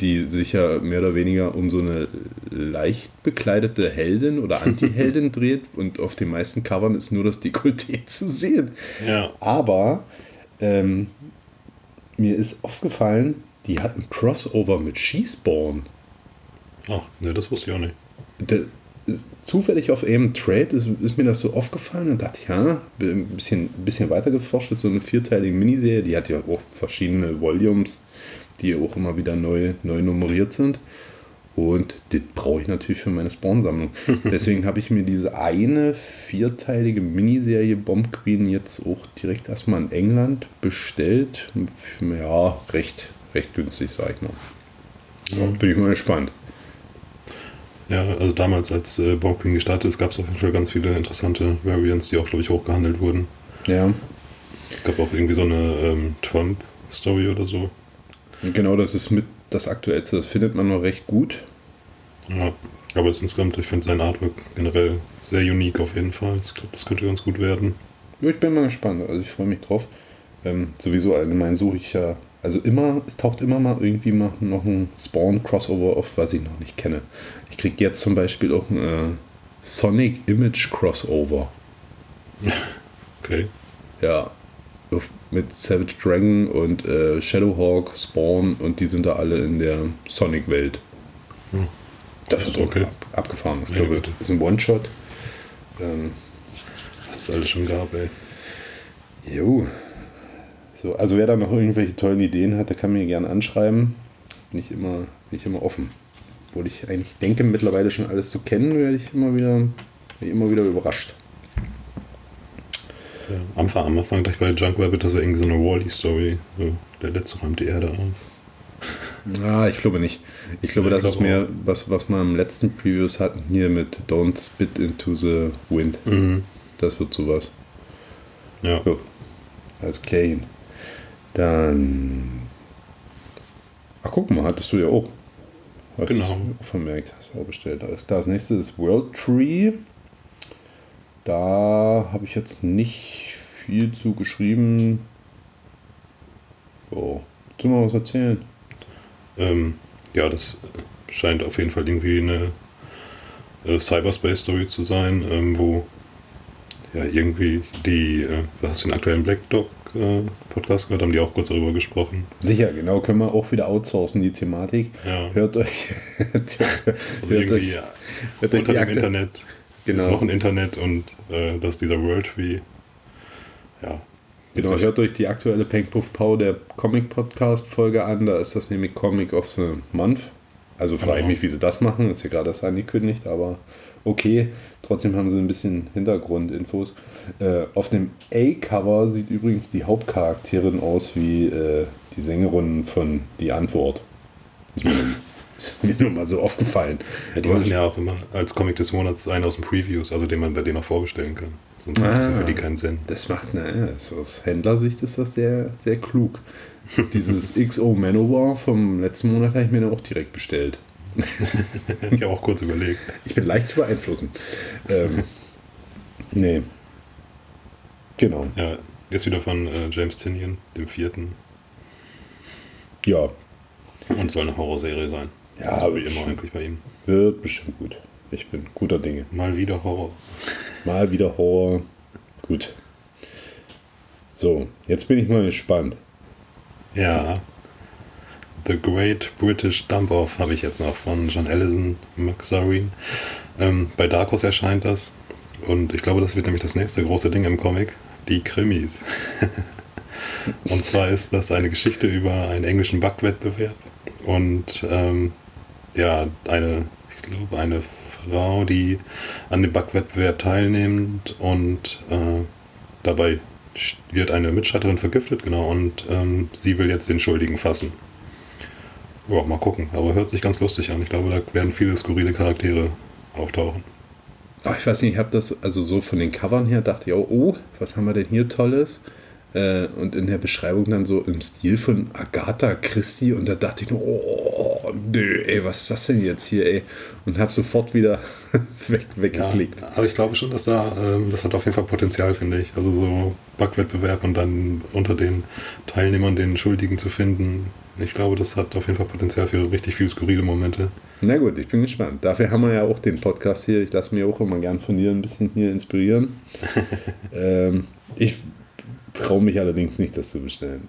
die sich ja mehr oder weniger um so eine leicht bekleidete Heldin oder Anti-Heldin dreht und auf den meisten Covern ist nur das Dekolleté zu sehen. Ja. Aber ähm, mir ist aufgefallen, die hat ein Crossover mit Sheespawn. Ach, ne, das wusste ich auch nicht. Zufällig auf AM Trade ist, ist mir das so aufgefallen und dachte, ja, ein bisschen, bisschen weiter geforscht, ist so eine vierteilige Miniserie, die hat ja auch verschiedene Volumes, die auch immer wieder neu, neu nummeriert sind. Und das brauche ich natürlich für meine Spawn-Sammlung. Deswegen habe ich mir diese eine vierteilige Miniserie Bomb Queen jetzt auch direkt erstmal in England bestellt. Ja, recht, recht günstig, sag ich mal. Ja, bin ich mal gespannt. Ja, also damals, als äh, Bomb Queen gestartet ist, gab es auf jeden Fall ganz viele interessante Variants, die auch, glaube ich, hochgehandelt wurden. Ja, Es gab auch irgendwie so eine ähm, Trump-Story oder so. Genau, das ist mit das Aktuellste. Das findet man noch recht gut. Ja, aber es ist insgesamt, ich finde sein Artwork generell sehr unique auf jeden Fall. Ich glaube, das könnte ganz gut werden. Ich bin mal gespannt. Also ich freue mich drauf. Ähm, sowieso allgemein suche ich ja. Also immer, es taucht immer mal irgendwie mal noch ein Spawn-Crossover auf, was ich noch nicht kenne. Ich kriege jetzt zum Beispiel auch ein äh, Sonic Image Crossover. Okay. Ja. Mit Savage Dragon und äh, Shadowhawk, Spawn und die sind da alle in der Sonic-Welt. Hm. Das wird Okay. ab, abgefahren. Ich Ja, glaube, das ist ein One-Shot. Ähm, Was es alles schon gab, ey. Jo. So, also wer da noch irgendwelche tollen Ideen hat, der kann mir gerne anschreiben. Bin ich immer, bin ich immer offen. Obwohl ich eigentlich denke, mittlerweile schon alles zu kennen, werde ich immer wieder, werde ich immer wieder überrascht. Ja, am Anfang, am Anfang gleich bei Junk Rabbit, das war irgendwie so eine Wally-Story. So, der letzte räumt die Erde auf. Ah, ich glaube nicht. Ich glaube, Ja, das ist mehr, was, was wir im letzten Previews hatten, hier mit Don't Spit into the Wind. Mhm. Das wird sowas. Ja. Jo. Als Kane. Dann. Ach, guck mal, hattest du ja auch. Hast Genau. du Vermerkt, hast du auch bestellt. Alles klar. Das nächste ist World Tree. Da habe ich jetzt nicht viel zu geschrieben. Oh, willst du mal was erzählen? Ähm, ja, das scheint auf jeden Fall irgendwie eine äh, Cyberspace-Story zu sein, ähm, wo ja irgendwie die, äh, hast du den aktuellen Black Dog äh, Podcast gehört, haben die auch kurz darüber gesprochen. Sicher, genau, können wir auch wieder outsourcen, die Thematik. Ja. Hört euch, Also hört euch, ja, hört euch unter die dem. Internet Genau. ist noch ein Internet und äh, das ist dieser World Tree. Ja. Genau, hört euch die aktuelle Peng Puff Pow der Comic Podcast Folge an. Da ist das nämlich Comic of the Month. Also frage ich Genau. mich, wie sie das machen. Ist ja gerade das angekündigt, aber okay. Trotzdem haben sie ein bisschen Hintergrundinfos. Äh, auf dem A-Cover sieht übrigens die Hauptcharakterin aus wie äh, die Sängerin von Die Antwort. Ist mir nur mal so aufgefallen. Ja, die machen ja auch immer als Comic des Monats einen aus den Previews, also den man bei denen auch vorbestellen kann. Sonst macht das ja Ah. für die keinen Sinn. Das macht, naja, aus Händlersicht ist das sehr, sehr klug. Dieses XO Manowar vom letzten Monat habe ich mir dann auch direkt bestellt. Ich habe auch kurz überlegt. Ich bin leicht zu beeinflussen. Ähm, nee. Genau. Ja, ist wieder von äh, James Tinian, dem vierten. Ja, Und soll eine Horrorserie sein. Ja, also wie immer eigentlich bei ihm. wird bestimmt gut. Ich bin guter Dinge. Mal wieder Horror. Mal wieder Horror. Gut. So, jetzt bin ich mal gespannt. Ja. The Great British Dump-Off habe ich jetzt noch von John Ellison McSareen. Ähm, bei Dark Horse erscheint das. Und ich glaube, das wird nämlich das nächste große Ding im Comic. Die Krimis. Und zwar ist das eine Geschichte über einen englischen Backwettbewerb. Und ähm, ja, eine, ich glaube, eine Frau, die an dem Backwettbewerb teilnimmt und äh, dabei wird eine Mitstreiterin vergiftet, genau, und ähm, sie will jetzt den Schuldigen fassen. Ja, mal gucken, aber hört sich ganz lustig an. Ich glaube, da werden viele skurrile Charaktere auftauchen. Ach, ich weiß nicht, ich habe das, also so von den Covern her dachte ich, oh, oh was haben wir denn hier Tolles? Äh, und in der Beschreibung dann so im Stil von Agatha Christie und da dachte ich nur, oh, nö, ey, was ist das denn jetzt hier, ey? Und habe sofort wieder weg, weggeklickt. aber ich glaube schon, dass da, ähm, das hat auf jeden Fall Potenzial, finde ich. Also so Backwettbewerb und dann unter den Teilnehmern den Schuldigen zu finden. Ich glaube, das hat auf jeden Fall Potenzial für richtig viele skurrile Momente. Na gut, ich bin gespannt. Dafür haben wir ja auch den Podcast hier. Ich lasse mir auch immer gern von dir ein bisschen hier inspirieren. ähm, ich traue mich allerdings nicht, das zu bestellen.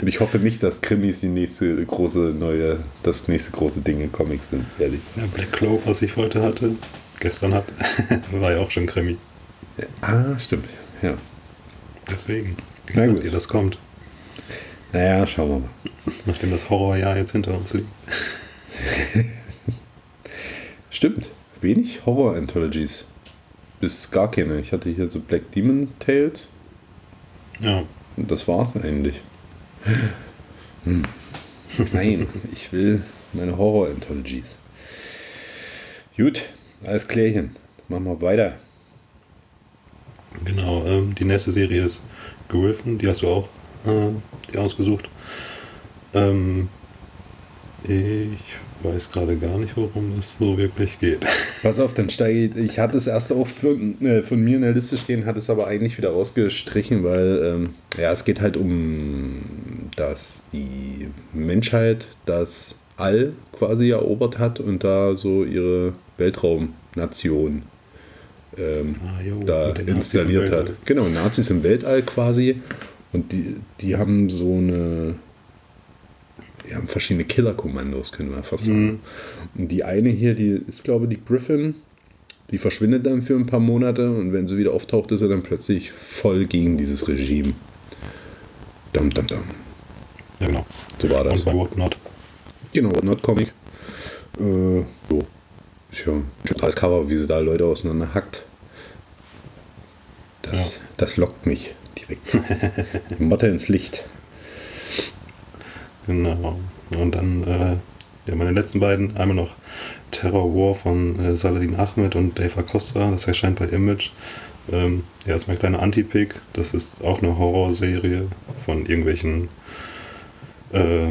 Und ich hoffe nicht, dass Krimis die nächste große neue, das nächste große Ding in Comics sind, ehrlich. Ja, Black Cloak, was ich heute hatte, gestern hat, war ja auch schon Krimi. Ah, stimmt. Ja. Deswegen. Na gut. dir, das kommt. Naja, schauen wir mal. Nachdem das Horrorjahr jetzt hinter uns liegt. Stimmt. Wenig Horror-Anthologies. Bis gar keine. Ich hatte hier so Black Demon Tales. Ja. Und das war's eigentlich. Hm. Nein, ich will meine Horror-Anthologies. Gut, alles klärchen. Machen wir weiter. Genau, ähm, die nächste Serie ist Griffin, die hast du auch äh, die ausgesucht. Ähm, ich weiß gerade gar nicht, worum es so wirklich geht. Pass auf, dann steige ich. Ich hatte es erst auch von, äh, von mir in der Liste stehen, hatte es aber eigentlich wieder rausgestrichen, weil ähm, ja, es geht halt um, dass die Menschheit das All quasi erobert hat und da so ihre Weltraumnation ähm, Ah, jo, da installiert hat. Genau, Nazis im Weltall quasi. Und die, die haben so eine. Die haben verschiedene Killer-Kommandos, können wir fast sagen. Und die eine hier, die ist, glaube ich, die Griffin. Die verschwindet dann für ein paar Monate und wenn sie wieder auftaucht, ist er dann plötzlich voll gegen dieses Regime. Dum, dum, dum. Ja, genau. So war das. Und bei What Not. Genau, Not Comic. Äh, so. Schön. Schönes Cover, wie sie da Leute auseinander hackt. Das, Ja. das lockt mich direkt. Motte ins Licht. Genau. Und dann äh, ja, meine letzten beiden. Einmal noch Terror War von äh, Saladin Ahmed und Dave Acosta. Das erscheint bei Image. Ähm, ja, ist mein kleiner Anti-Pick. Das ist auch eine Horrorserie von irgendwelchen äh,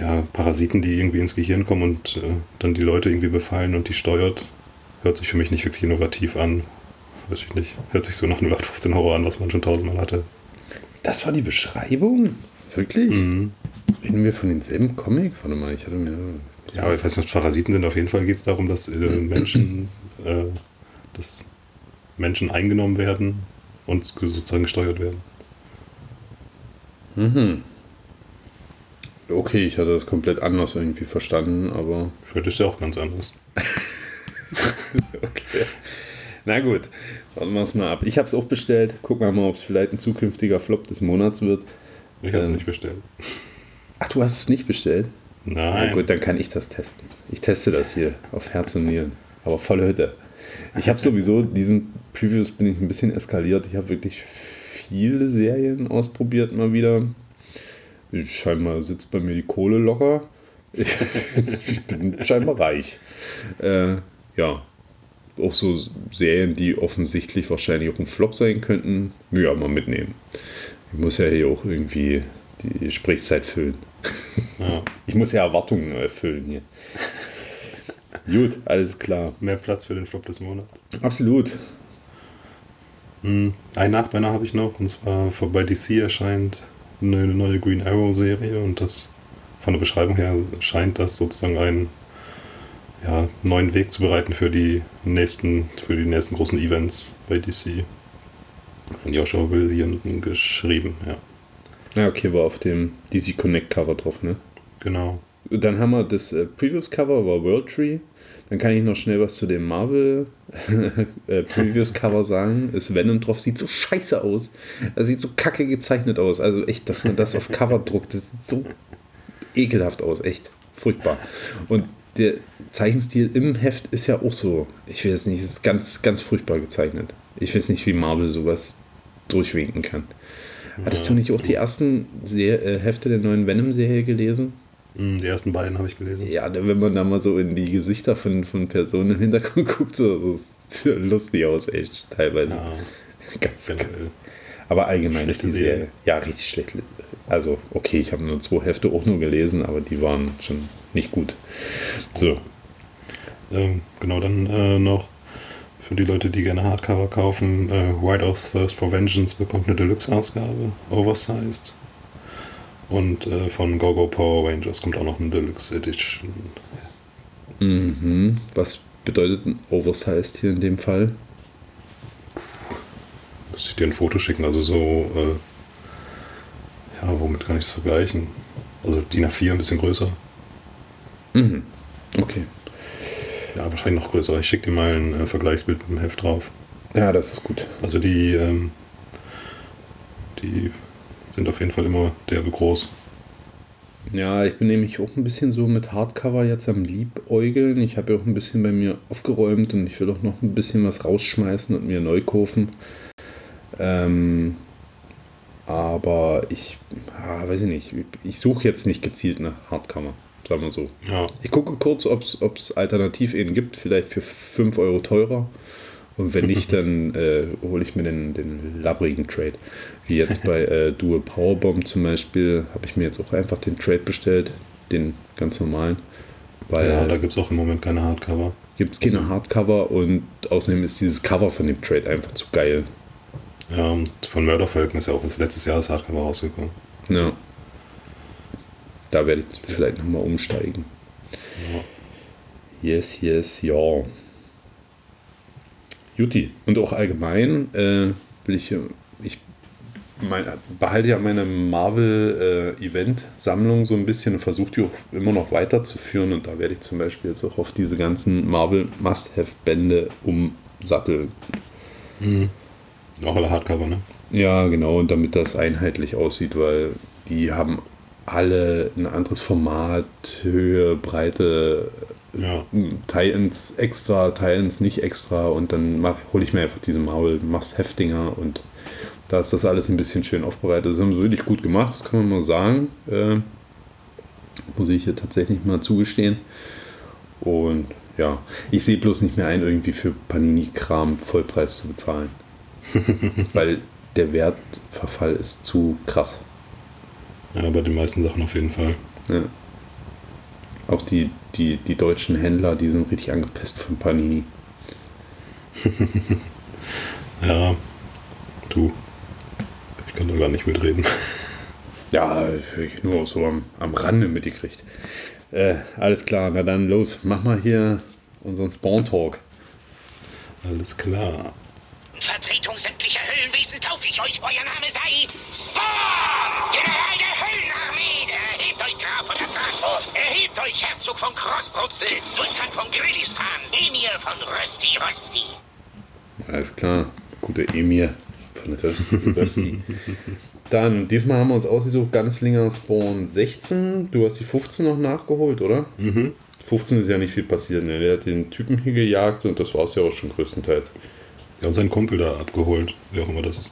ja, Parasiten, die irgendwie ins Gehirn kommen und äh, dann die Leute irgendwie befallen und die steuert. Hört sich für mich nicht wirklich innovativ an. Weiß ich nicht. Hört sich so nach 0815 Horror an, was man schon tausendmal hatte. Das war die Beschreibung? Wirklich? Mhm. Reden wir von denselben Comic? Warte mal, ich hatte mir. Ja, aber ich weiß nicht, was Parasiten sind. Auf jeden Fall geht es darum, dass äh, Menschen, äh, dass Menschen eingenommen werden und sozusagen gesteuert werden. Mhm. Okay, ich hatte das komplett anders irgendwie verstanden, aber. Vielleicht ist ja auch ganz anders. Okay. Na gut, warten wir es mal ab. Ich habe es auch bestellt. Gucken wir mal, ob es vielleicht ein zukünftiger Flop des Monats wird. Ich habe Ähm. es nicht bestellt. Ach, du hast es nicht bestellt? Na Nein. gut, dann kann ich das testen. Ich teste das hier auf Herz und Nieren. Aber volle Hütte. Ich habe sowieso diesen Previews bin ich ein bisschen eskaliert. Ich habe wirklich viele Serien ausprobiert mal wieder. Scheinbar sitzt bei mir die Kohle locker. ich bin scheinbar reich. Äh, ja, auch so Serien, die offensichtlich wahrscheinlich auch ein Flop sein könnten, ja, mal mitnehmen. Ich muss ja hier auch irgendwie die Sprechzeit füllen. Ja. Ich muss ja Erwartungen erfüllen hier. Gut, alles klar. Mehr Platz für den Flop des Monats. Absolut. Hm, Ein Nachbrenner habe ich noch, und zwar bei DC erscheint eine neue Green Arrow Serie und das von der Beschreibung her scheint das sozusagen einen ja, neuen Weg zu bereiten für die nächsten, für die nächsten großen Events bei DC. Von Joshua Williams geschrieben, ja. Ja, okay, war auf dem DC Connect Cover drauf, ne? Genau. Dann haben wir das äh, Previous Cover, war World Tree. Dann kann ich noch schnell was zu dem Marvel äh, Previous Cover sagen. Ist Venom drauf, sieht so scheiße aus. Das sieht so kacke gezeichnet aus. Also echt, dass man das auf Cover druckt, das sieht so ekelhaft aus. Echt furchtbar. Und der Zeichenstil im Heft ist ja auch so. Ich weiß nicht, ist ganz, ganz furchtbar gezeichnet. Ich weiß nicht, wie Marvel sowas durchwinken kann. Hattest du nicht auch die ersten Se äh, Hefte der neuen Venom-Serie gelesen? Hm, Die ersten beiden habe ich gelesen. Ja, wenn man da mal so in die Gesichter von, von Personen im Hintergrund guckt, so, so sieht lustig aus, echt, teilweise. Ja, Ganz, generell. aber allgemein ist die Serie. Serie. Ja, richtig schlecht. Also, okay, ich habe nur zwei Hefte auch nur gelesen, aber die waren schon nicht gut. So, Ähm, genau, dann äh, noch für die Leute, die gerne Hardcover kaufen, äh, White House Thirst for Vengeance bekommt eine Deluxe-Ausgabe, oversized. Und äh, von GoGo Power Rangers kommt auch noch eine Deluxe Edition. mhm. was bedeutet ein Oversized hier in dem Fall? Muss ich dir ein Foto schicken, also so, äh, ja, womit kann ich es vergleichen? Also DIN A4 ein bisschen größer. Mhm. Okay. Ja, wahrscheinlich noch größer. Ich schicke dir mal ein äh, Vergleichsbild mit dem Heft drauf. Ja, das ist gut. Also die, ähm, die sind auf jeden Fall immer derbe groß. Ja, ich bin nämlich auch ein bisschen so mit Hardcover jetzt am Liebäugeln. Ich habe ja auch ein bisschen bei mir aufgeräumt und ich will auch noch ein bisschen was rausschmeißen und mir neu kaufen. Ähm, aber ich, ah, weiß ich nicht, ich suche jetzt nicht gezielt nach Hardcover, sagen wir so. Ja, Ich gucke kurz, ob es alternativ einen gibt, vielleicht für 5 Euro teurer. Und wenn nicht, dann äh, hole ich mir den, den labbrigen Trade. Wie jetzt bei äh, Dual Powerbomb zum Beispiel, habe ich mir jetzt auch einfach den Trade bestellt, den ganz normalen. Weil ja da gibt es auch im Moment keine Hardcover. gibt es keine Hardcover und außerdem ist dieses Cover von dem Trade einfach zu geil. Ja, und von Murder Falcon ist ja auch letztes Jahr das Hardcover rausgekommen. Ja. Da werde ich vielleicht nochmal umsteigen. Yes, yes, ja. Juti. Und auch allgemein äh, will ich, äh, ich mein, behalte ja meine Marvel-Event-Sammlung so ein bisschen und versuche die auch immer noch weiterzuführen. Und da werde ich zum Beispiel jetzt auch auf diese ganzen Marvel-Must-Have-Bände umsatteln. Auch alle Hardcover, ne? Ja, genau, und damit das einheitlich aussieht, weil die haben alle ein anderes Format, Höhe, Breite, Ja. Tie-Ins extra, Tie-Ins nicht extra und dann hole ich mir einfach diese Marvel Must-Have-Dinger und da ist das alles ein bisschen schön aufbereitet. Das haben sie wirklich gut gemacht, das kann man mal sagen. Äh, muss ich hier tatsächlich mal zugestehen. Und ja, ich sehe bloß nicht mehr ein, irgendwie für Panini-Kram Vollpreis zu bezahlen. Weil der Wertverfall ist zu krass. Ja, bei den meisten Sachen auf jeden Fall. Ja. Auch die, die, die deutschen Händler, die sind richtig angepisst von Panini. Ja, du. Ich kann da gar nicht mitreden. Ja, ich nur so am, am Rande mitgekriegt. Äh, alles klar, na dann los, mach mal hier unseren Spawn-Talk. Alles klar. Vertretung sämtlicher Höllenwesen taufe ich euch, euer Name sei Spawn! General der Höllenarmee! Erhebt euch Graf von der Zahnwurst! Erhebt euch Herzog von Crossbrutzel! Sultan von Grillistan! Emir von Rösti Rösti! Alles klar, guter Emir von Rösti. Rösti. Dann, diesmal haben wir uns ausgesucht, Ganzlinger Spawn 16. Du hast die 15 noch nachgeholt, oder? Mhm. 15 ist ja nicht viel passiert. Ne? Der hat den Typen hier gejagt und das war es ja auch schon größtenteils. Wir haben seinen Kumpel da abgeholt, wer auch immer das ist.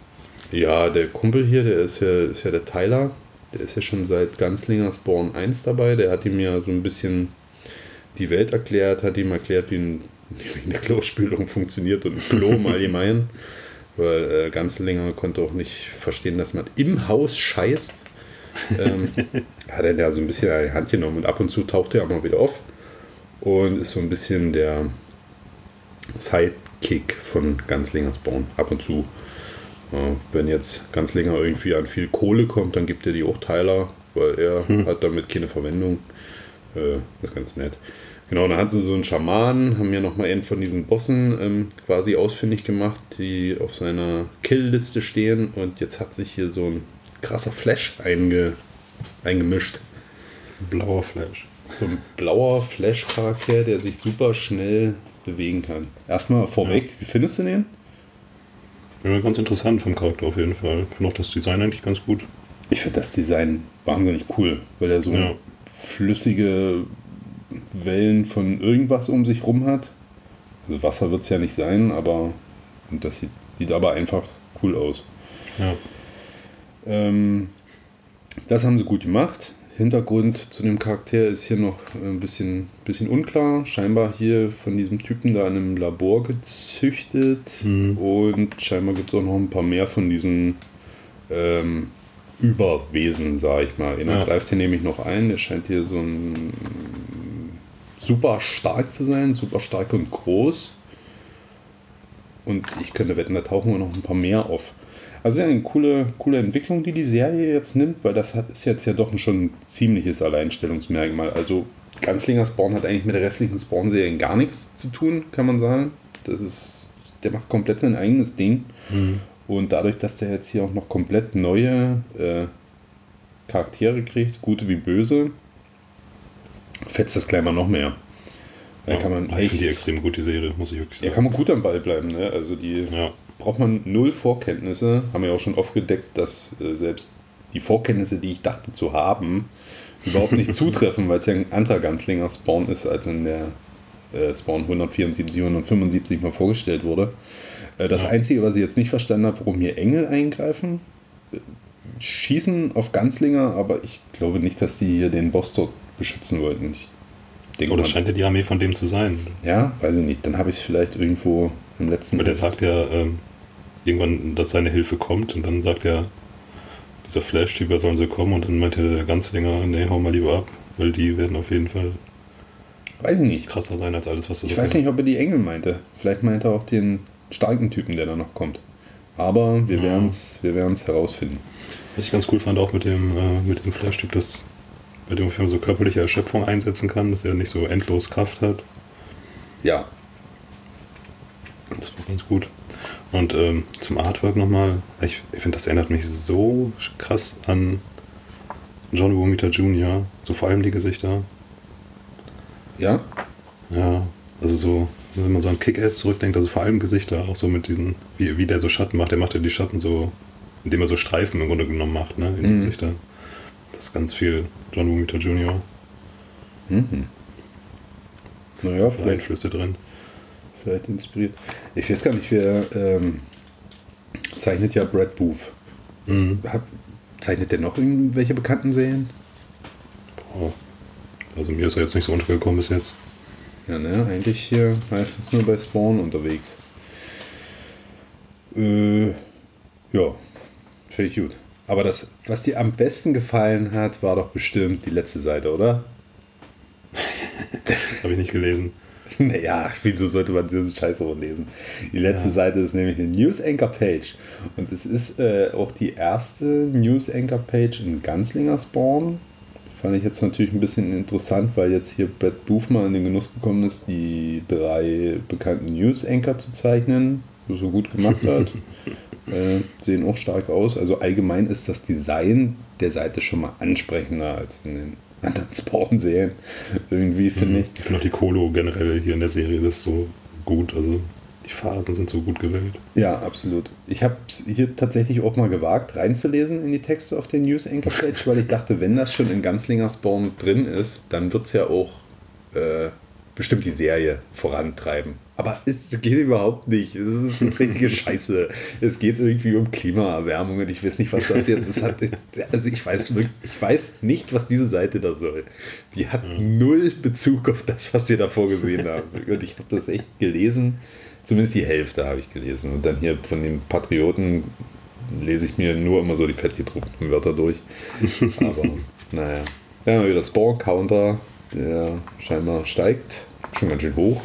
Ja, der Kumpel hier, der ist ja, ist ja der Tyler. Der ist ja schon seit Ganzlinger Spawn 1 dabei. Der hat ihm ja so ein bisschen die Welt erklärt, hat ihm erklärt, wie, ein, wie eine Klospülung funktioniert und ein Klo im Allgemeinen. Weil äh, Ganzlinger konnte auch nicht verstehen, dass man im Haus scheißt. Ähm, hat er da so ein bisschen an die Hand genommen und ab und zu taucht er auch mal wieder auf und ist so ein bisschen der Sidekick von Ganzlinger Spawn. Ab und zu. Ja, wenn jetzt Ganzlinger irgendwie an viel Kohle kommt, dann gibt er die auch Tyler, weil er hat damit keine Verwendung. Äh, das ist ganz nett. Genau, dann hatten sie so einen Schamanen, haben ja nochmal einen von diesen Bossen ähm, quasi ausfindig gemacht, die auf seiner Kill-Liste stehen. Und jetzt hat sich hier so ein krasser Flash einge, eingemischt. Blauer Flash. So ein blauer Flash-Charakter, der sich super schnell bewegen kann. Erstmal vorweg, wie findest du den? Ja, ganz interessant vom Charakter auf jeden Fall. Ich finde auch das Design eigentlich ganz gut. Ich finde das Design wahnsinnig cool, weil er so Ja. flüssige Wellen von irgendwas um sich rum hat. Also Wasser wird es ja nicht sein, aber und das sieht, sieht aber einfach cool aus. Ja. Ähm, das haben sie gut gemacht. Hintergrund zu dem Charakter ist hier noch ein bisschen, bisschen unklar. Scheinbar hier von diesem Typen da in einem Labor gezüchtet. Und scheinbar gibt es auch noch ein paar mehr von diesen ähm, Überwesen, sage ich mal. Einer Ja. greift hier nämlich noch ein. Der scheint hier so ein super stark zu sein, super stark und groß. Und ich könnte wetten, da tauchen wir noch ein paar mehr auf. Also ja, eine coole, coole Entwicklung, die die Serie jetzt nimmt, weil das ist jetzt ja doch schon ein ziemliches Alleinstellungsmerkmal. Also Ganzlinger Spawn hat eigentlich mit der restlichen Spawn-Serien gar nichts zu tun, kann man sagen. Das ist, der macht komplett sein eigenes Ding. Und dadurch, dass der jetzt hier auch noch komplett neue äh, Charaktere kriegt, gute wie böse, fetzt das gleich mal noch mehr. Da kann man ich echt, die extrem gut, die Serie, muss ich wirklich ja, sagen. kann man gut am Ball bleiben. Ne? Also die Ja. Braucht man null Vorkenntnisse. Haben wir ja auch schon oft gedeckt, dass äh, selbst die Vorkenntnisse, die ich dachte zu haben, überhaupt nicht zutreffen, weil es ja ein anderer Ganzlinger Spawn ist, als in der äh, Spawn 174, 175 mal vorgestellt wurde. Äh, das Ja. Einzige, was ich jetzt nicht verstanden habe, warum hier Engel eingreifen, äh, schießen auf Ganzlinger, aber ich glaube nicht, dass die hier den Boss dort beschützen wollten. Ich denke Oh, das mal- scheint ja die Armee von dem zu sein. ja, weiß ich nicht. Dann habe ich es vielleicht irgendwo im letzten Weil der sagt ja ähm, irgendwann, dass seine Hilfe kommt und dann sagt er, dieser Flash-Typ, er sollen sie kommen und dann meint der Ganzlinger, nee, hau mal lieber ab, weil die werden auf jeden Fall Weiß ich nicht. krasser sein als alles, was du Ich so weiß nicht, ob er die Engel meinte. Vielleicht meinte er auch den starken Typen, der da noch kommt. Aber wir Ja. werden es wir werden's herausfinden. Was ich ganz cool fand auch mit dem, äh, mit dem Flash-Typ, dass bei dem man so körperliche Erschöpfung einsetzen kann, dass er nicht so endlos Kraft hat. Ja, Das war ganz gut. Und ähm, zum Artwork nochmal, ich, ich finde, das erinnert mich so krass an John Romita Jr., so vor allem die Gesichter. ja, Ja, also so, wenn man so an Kick-Ass zurückdenkt, also vor allem Gesichter, auch so mit diesen, wie, wie der so Schatten macht, der macht ja die Schatten so, indem er so Streifen im Grunde genommen macht, ne, in die Mhm. Gesichter. Das ist ganz viel John Romita Jr. naja, vielleicht, Einflüsse drin. Vielleicht inspiriert. Ich weiß gar nicht, wer ähm, zeichnet ja Brad Booth. Mhm. Hab, zeichnet der noch irgendwelche bekannten Serien? Boah. Also mir ist er jetzt nicht so untergekommen bis jetzt. Ja, ne, eigentlich hier meistens nur bei Spawn unterwegs. Äh, ja, finde ich gut. Aber das, was dir am besten gefallen hat, war doch bestimmt die letzte Seite, oder? Habe ich nicht gelesen. Naja, wieso sollte man diese Scheiße auch lesen? Die letzte Seite ist nämlich eine News Anchor Page. Und es ist äh, auch die erste News Anchor Page in Ganzlinger Spawn. Fand ich jetzt natürlich ein bisschen interessant, weil jetzt hier Booth mal in den Genuss gekommen ist, die drei bekannten News Anchor zu zeichnen, so gut gemacht hat. äh, sehen auch stark aus. Also allgemein ist das Design der Seite schon mal ansprechender als in den anderen Spawn-Serien. Irgendwie finde ich. Ich finde auch die Kolo generell hier in der Serie das ist so gut. Also die Farben sind so gut gewählt. Ja, absolut. Ich habe hier tatsächlich auch mal gewagt, reinzulesen in die Texte auf der News Anchor Page, weil ich dachte, wenn das schon in Ganzlinger Spawn drin ist, dann wird es ja auch äh, bestimmt die Serie vorantreiben. Aber es geht überhaupt nicht. Es ist richtige Scheiße. Es geht irgendwie um Klimaerwärmung und ich weiß nicht, was das jetzt ist. Also ich weiß ich weiß nicht, was diese Seite da soll. Die hat null Bezug auf das, was wir da vorgesehen haben. Und ich habe das echt gelesen. Zumindest die Hälfte habe ich gelesen. Und dann hier von den Patrioten lese ich mir nur immer so die fettgedruckten Wörter durch. Aber naja. Dann haben wir wieder Spawn-Counter, der scheinbar steigt. Schon ganz schön hoch.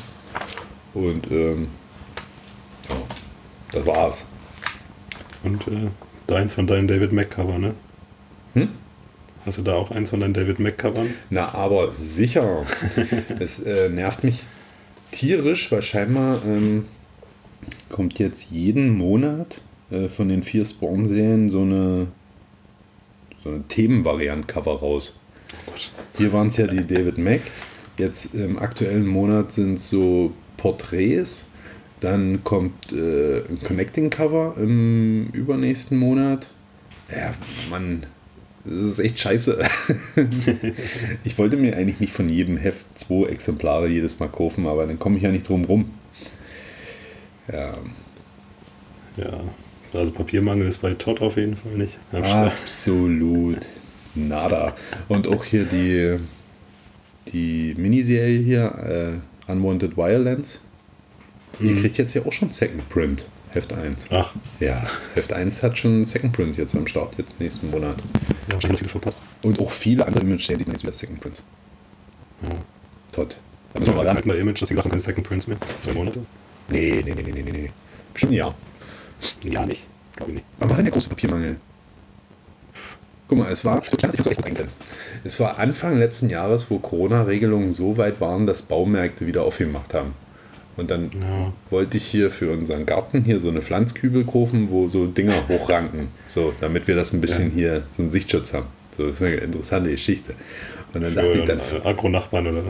Und ähm, ja, das war's. Und äh, deins von deinen David Mack-Cover, ne? Hm? Hast du da auch eins von deinen David Mack-Covern? Na, aber sicher. es äh, nervt mich tierisch, weil scheinbar ähm, kommt jetzt jeden Monat äh, von den vier Spawn-Serien so eine, so eine Themenvariant-Cover raus. Hier waren es ja die David Mack. Jetzt im aktuellen Monat sind es so Porträts. Dann kommt äh, ein Connecting-Cover im übernächsten Monat. Ja, Mann, das ist echt scheiße. ich wollte mir eigentlich nicht von jedem Heft zwei Exemplare jedes Mal kaufen, aber dann komme ich ja nicht drum rum. Ja, Ja. Also Papiermangel ist bei Todd auf jeden Fall nicht. absolut nada. Und auch hier die, die Miniserie hier, äh, Unwanted Violence, die kriegt jetzt ja auch schon Second Print, Heft 1. Ach, Ja, Heft 1 hat schon Second Print jetzt am Start, jetzt nächsten Monat. da habe ich noch viel verpasst. Und auch viele andere Image sieht man jetzt wieder Second Print. Todd. Da müssen wir mal sagen. mit bei Image, dass sie gesagt haben, keine Second Prints mehr. Zwei Monate? Nee, nee, nee, nee, nee, nee. Bestimmt ein Jahr. Ja, nicht. Glaube ich nicht. Wann war denn der große Papiermangel? Guck mal, es war. Es war Anfang letzten Jahres, wo Corona-Regelungen so weit waren, dass Baumärkte wieder aufgemacht haben. Und dann Ja. wollte ich hier für unseren Garten hier so eine Pflanzkübel kaufen, wo so Dinger hochranken. So, damit wir das ein bisschen Ja. hier, so einen Sichtschutz haben. So, das ist eine interessante Geschichte. Und dann Für dachte ich dann, Agronachbarn oder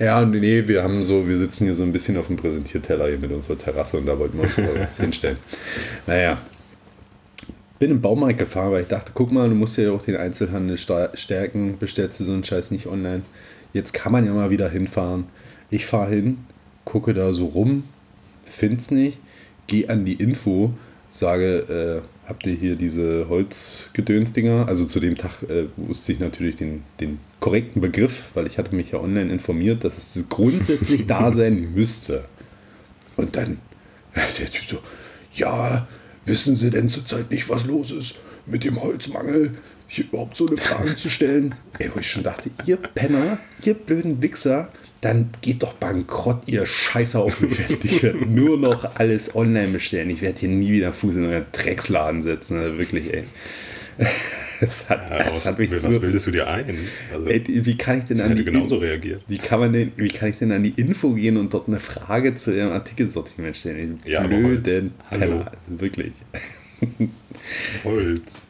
ja, nee, wir haben so, wir sitzen hier so ein bisschen auf dem Präsentierteller hier mit unserer Terrasse und da wollten wir uns da was hinstellen. Naja, bin im Baumarkt gefahren, weil ich dachte, guck mal, du musst ja auch den Einzelhandel stärken, bestellst du so einen Scheiß nicht online. Jetzt kann man ja mal wieder hinfahren. Ich fahre hin, gucke da so rum, find's nicht, gehe an die Info, sage, äh, habt ihr hier diese Holzgedönsdinger? Also zu dem Tag äh, wusste ich natürlich den, den korrekten Begriff, weil ich hatte mich ja online informiert, dass es grundsätzlich da sein müsste. Und dann der Typ so, ja, wissen Sie denn zurzeit nicht, was los ist mit dem Holzmangel? Hier überhaupt so eine Frage zu stellen? Ey, wo ich schon dachte, ihr Penner, ihr blöden Wichser, dann geht doch bankrott, ihr Scheiße auf. Ich werde nur noch alles online bestellen. Ich werde hier nie wieder Fuß in euren Drecksladen setzen. Also wirklich, ey. Das hat, ja, das was, hat mich was so, bildest du dir ein? Also, Ey, wie kann ich denn an die genauso reagiert. wie kann, man denn, wie kann ich denn an die Info gehen und dort eine Frage zu ihrem Artikelsortiment stellen? Die Ja, blöden. Penner, wirklich. Holz.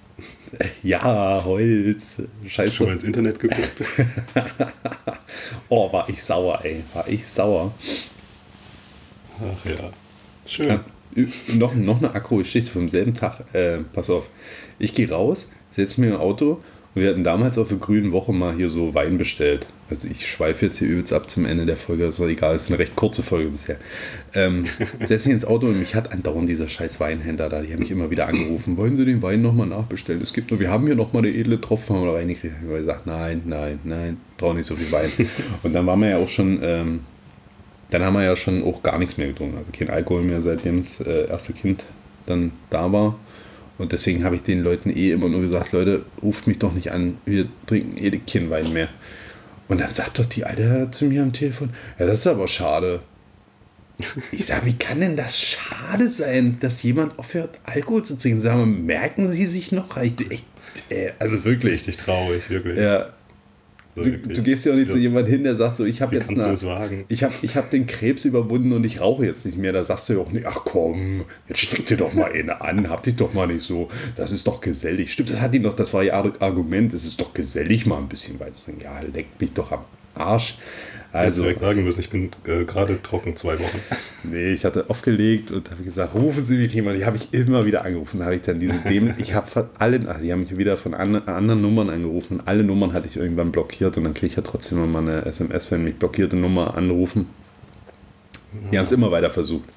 Ja, Holz. Schon mal Scheiße. ins Internet geguckt? Oh, war ich sauer, ey. War ich sauer. Ach ja. Schön. Ja, noch, noch eine Akku-Geschichte vom selben Tag. Äh, pass auf. Ich gehe raus, setze mir ein Auto und wir hatten damals auf der grünen Woche mal hier so Wein bestellt. Also ich schweife jetzt hier übelst ab zum Ende der Folge, ist doch egal, ist eine recht kurze Folge bisher. Ähm, setze mich ins Auto und mich hat andauernd dieser scheiß Weinhändler da, die haben mich immer wieder angerufen, wollen Sie den Wein nochmal nachbestellen? Es gibt nur, wir haben hier nochmal eine edle Tropfen, da reingekriegt. Ich habe gesagt, nein, nein, nein, brauche nicht so viel Wein. Und dann waren wir ja auch schon, ähm, dann haben wir ja schon auch gar nichts mehr getrunken. Also kein Alkohol mehr, seitdem das äh, erste Kind dann da war. Und deswegen habe ich den Leuten eh immer nur gesagt, Leute, ruft mich doch nicht an, wir trinken eh keinen Wein mehr. Und dann sagt doch die Alte zu mir am Telefon, ja, das ist aber schade. Ich sage, wie kann denn das schade sein, dass jemand aufhört, Alkohol zu trinken? Sagen wir, merken Sie sich noch? Ich, echt, äh, also wirklich. Richtig traurig, wirklich. Ja, du, du gehst ja auch nicht zu Ja. jemand hin, der sagt so, ich habe jetzt eine, ich habe ich hab den Krebs überwunden und ich rauche jetzt nicht mehr. Da sagst du ja auch nicht, ach komm, jetzt steck dir doch mal eine an, hab dich doch mal nicht so. Das ist doch gesellig. Stimmt, das hat ihn doch, das war ihr Ar- Argument, es ist doch gesellig mal ein bisschen weit zu sagen, Ja, leckt mich doch am Arsch. Also, direkt sagen müssen, ich bin äh, gerade trocken zwei Wochen. nee, ich hatte aufgelegt und habe gesagt, rufen Sie mich jemand. Die habe ich immer wieder angerufen. Da habe ich dann diese Dämon, ich habe von allen, ach, die haben mich wieder von an, anderen Nummern angerufen. Alle Nummern hatte ich irgendwann blockiert und dann kriege ich ja trotzdem immer mal eine SMS, wenn mich blockierte Nummer anrufen. Die haben es immer weiter versucht.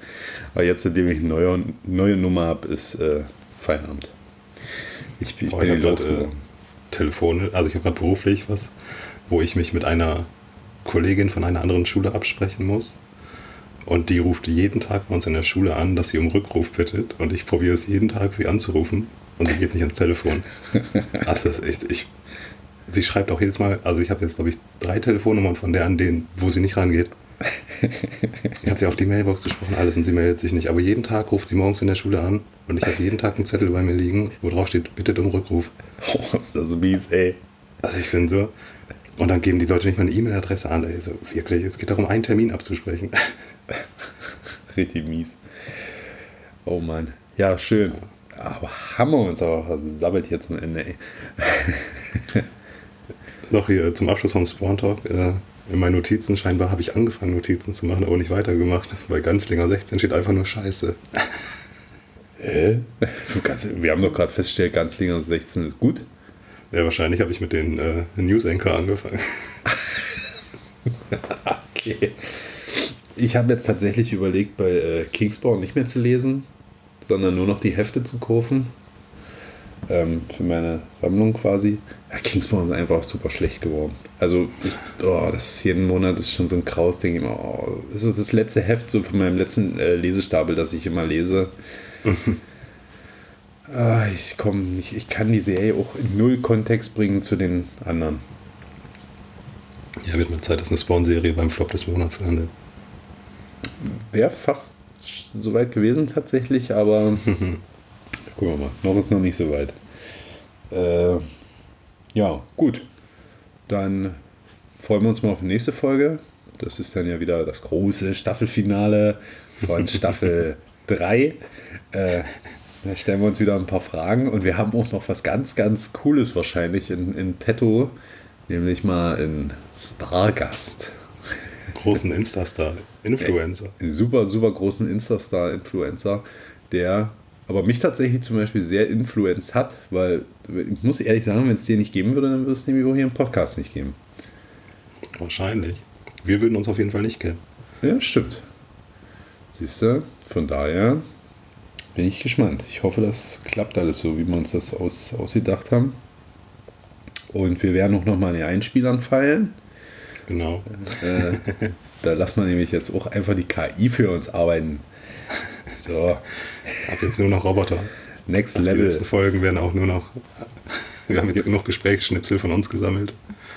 Aber jetzt, seitdem ich eine neue, neue Nummer habe, ist äh, Feierabend. Ich, bin- ich Oh, bin ich äh, losgeworden. Telefon, also ich habe gerade beruflich was, wo ich mich mit einer Kollegin von einer anderen Schule absprechen muss. Und die ruft jeden Tag bei uns in der Schule an, dass sie um Rückruf bittet. Und ich probiere es jeden Tag, sie anzurufen. Und sie geht nicht ans Telefon. Also das ist echt, ich, sie schreibt auch jedes Mal, also ich habe jetzt, glaube ich, drei Telefonnummern von der an denen, wo sie nicht rangeht. Ich habe ja auf die Mailbox gesprochen, alles und sie meldet sich nicht. Aber jeden Tag ruft sie morgens in der Schule an und ich habe jeden Tag einen Zettel bei mir liegen, wo drauf steht, bittet um Rückruf. Oh, ist das mies, ey. Also ich bin so. Und dann geben die Leute nicht mal eine E-Mail-Adresse an. Ey, so, wirklich, es geht darum, einen Termin abzusprechen. Richtig mies. Oh Mann. Ja, schön. Aber haben wir uns auch also sabbelt hier zum Ende, ey. Noch hier zum Abschluss vom Spawn Talk. Äh, in meinen Notizen, scheinbar habe ich angefangen, Notizen zu machen, aber nicht weitergemacht. Bei Ganzlinger 16 steht einfach nur Scheiße. Hä? Wir haben doch gerade festgestellt, Ganzlinger 16 ist gut. Ja, wahrscheinlich habe ich mit den äh, News Anchor angefangen. Okay. Ich habe jetzt tatsächlich überlegt, bei äh, Kingspawn nicht mehr zu lesen, sondern nur noch die Hefte zu kaufen. Ähm, für meine Sammlung quasi. Ja, Kingspawn ist einfach super schlecht geworden. Also, ich, oh, das ist jeden Monat ist schon so ein Kraus-Ding. Immer, Oh, das ist das letzte Heft so von meinem letzten äh, Lesestapel, das ich immer lese. ah, ich, komm, ich, ich kann die Serie auch in null Kontext bringen zu den anderen. Ja, wird mal Zeit, dass eine Spawn-Serie beim Flop des Monats landet. Wäre fast soweit gewesen tatsächlich, aber gucken wir mal. Noch ist noch nicht so weit. Äh, ja, gut. Dann freuen wir uns mal auf die nächste Folge. Das ist dann ja wieder das große Staffelfinale von Staffel 3. Äh, da stellen wir uns wieder ein paar Fragen und wir haben auch noch was ganz, ganz Cooles wahrscheinlich in, in petto, nämlich mal einen Stargast. Großen Insta-Star, Influencer. einen super, super großen Insta-Star-Influencer, der aber mich tatsächlich zum Beispiel sehr influenced hat, weil ich muss ehrlich sagen, wenn es den nicht geben würde, dann würde es nämlich auch hier im Podcast nicht geben. Wahrscheinlich. Wir würden uns auf jeden Fall nicht kennen. Ja, stimmt. Siehst du, von daher bin ich gespannt. Ich hoffe, das klappt alles so, wie wir uns das aus, ausgedacht haben. Und wir werden auch nochmal an den Einspielern feilen. Genau. Äh, da lassen wir nämlich jetzt auch einfach die KI für uns arbeiten. So, Ab jetzt nur noch Roboter. next Die level. letzten Folgen werden auch nur noch. Wir haben jetzt genug Gesprächsschnipsel von uns gesammelt.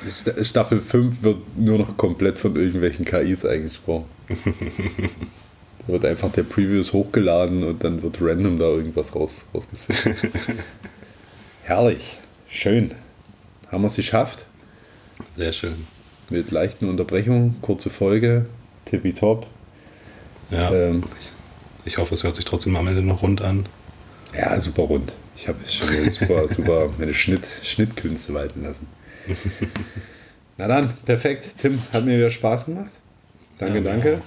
Sta- Staffel 5 wird nur noch komplett von irgendwelchen KIs eingesprochen. da wird einfach der Previews hochgeladen und dann wird random da irgendwas raus, rausgefilmt. Herrlich. Schön. Haben wir es geschafft? Sehr schön. Mit leichten Unterbrechungen, kurze Folge, tippitopp. Ja. Ähm, Ich hoffe, es hört sich trotzdem am Ende noch rund an. ja, super rund. Ich habe schon super, super meine Schnitt, Schnittkünste walten lassen. Na dann, perfekt. Tim, hat mir wieder Spaß gemacht. Danke, Ja, danke. ja.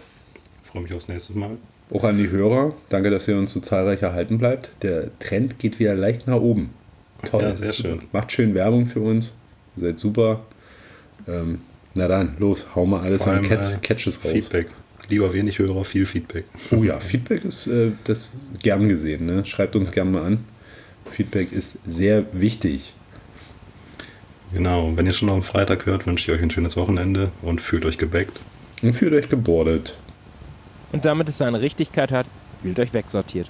Ich freue mich aufs nächste Mal. Auch an die Hörer. Danke, dass ihr uns so zahlreich erhalten bleibt. Der Trend geht wieder leicht nach oben. Toll. Ja, sehr schön. Macht schön Werbung für uns. Ihr seid super. Ähm, na dann, los, hau mal alles an Cat äh, Catches raus. Feedback. Lieber wenig Hörer, viel Feedback. Oh ja, Feedback ist äh, das gern gesehen. Ne? Schreibt uns gerne mal an. Feedback ist sehr wichtig. Genau. Und wenn ihr schon am Freitag hört, wünsche ich euch ein schönes Wochenende und fühlt euch gebackt. Und fühlt euch gebordet. Und damit es seine Richtigkeit hat, fühlt euch wegsortiert.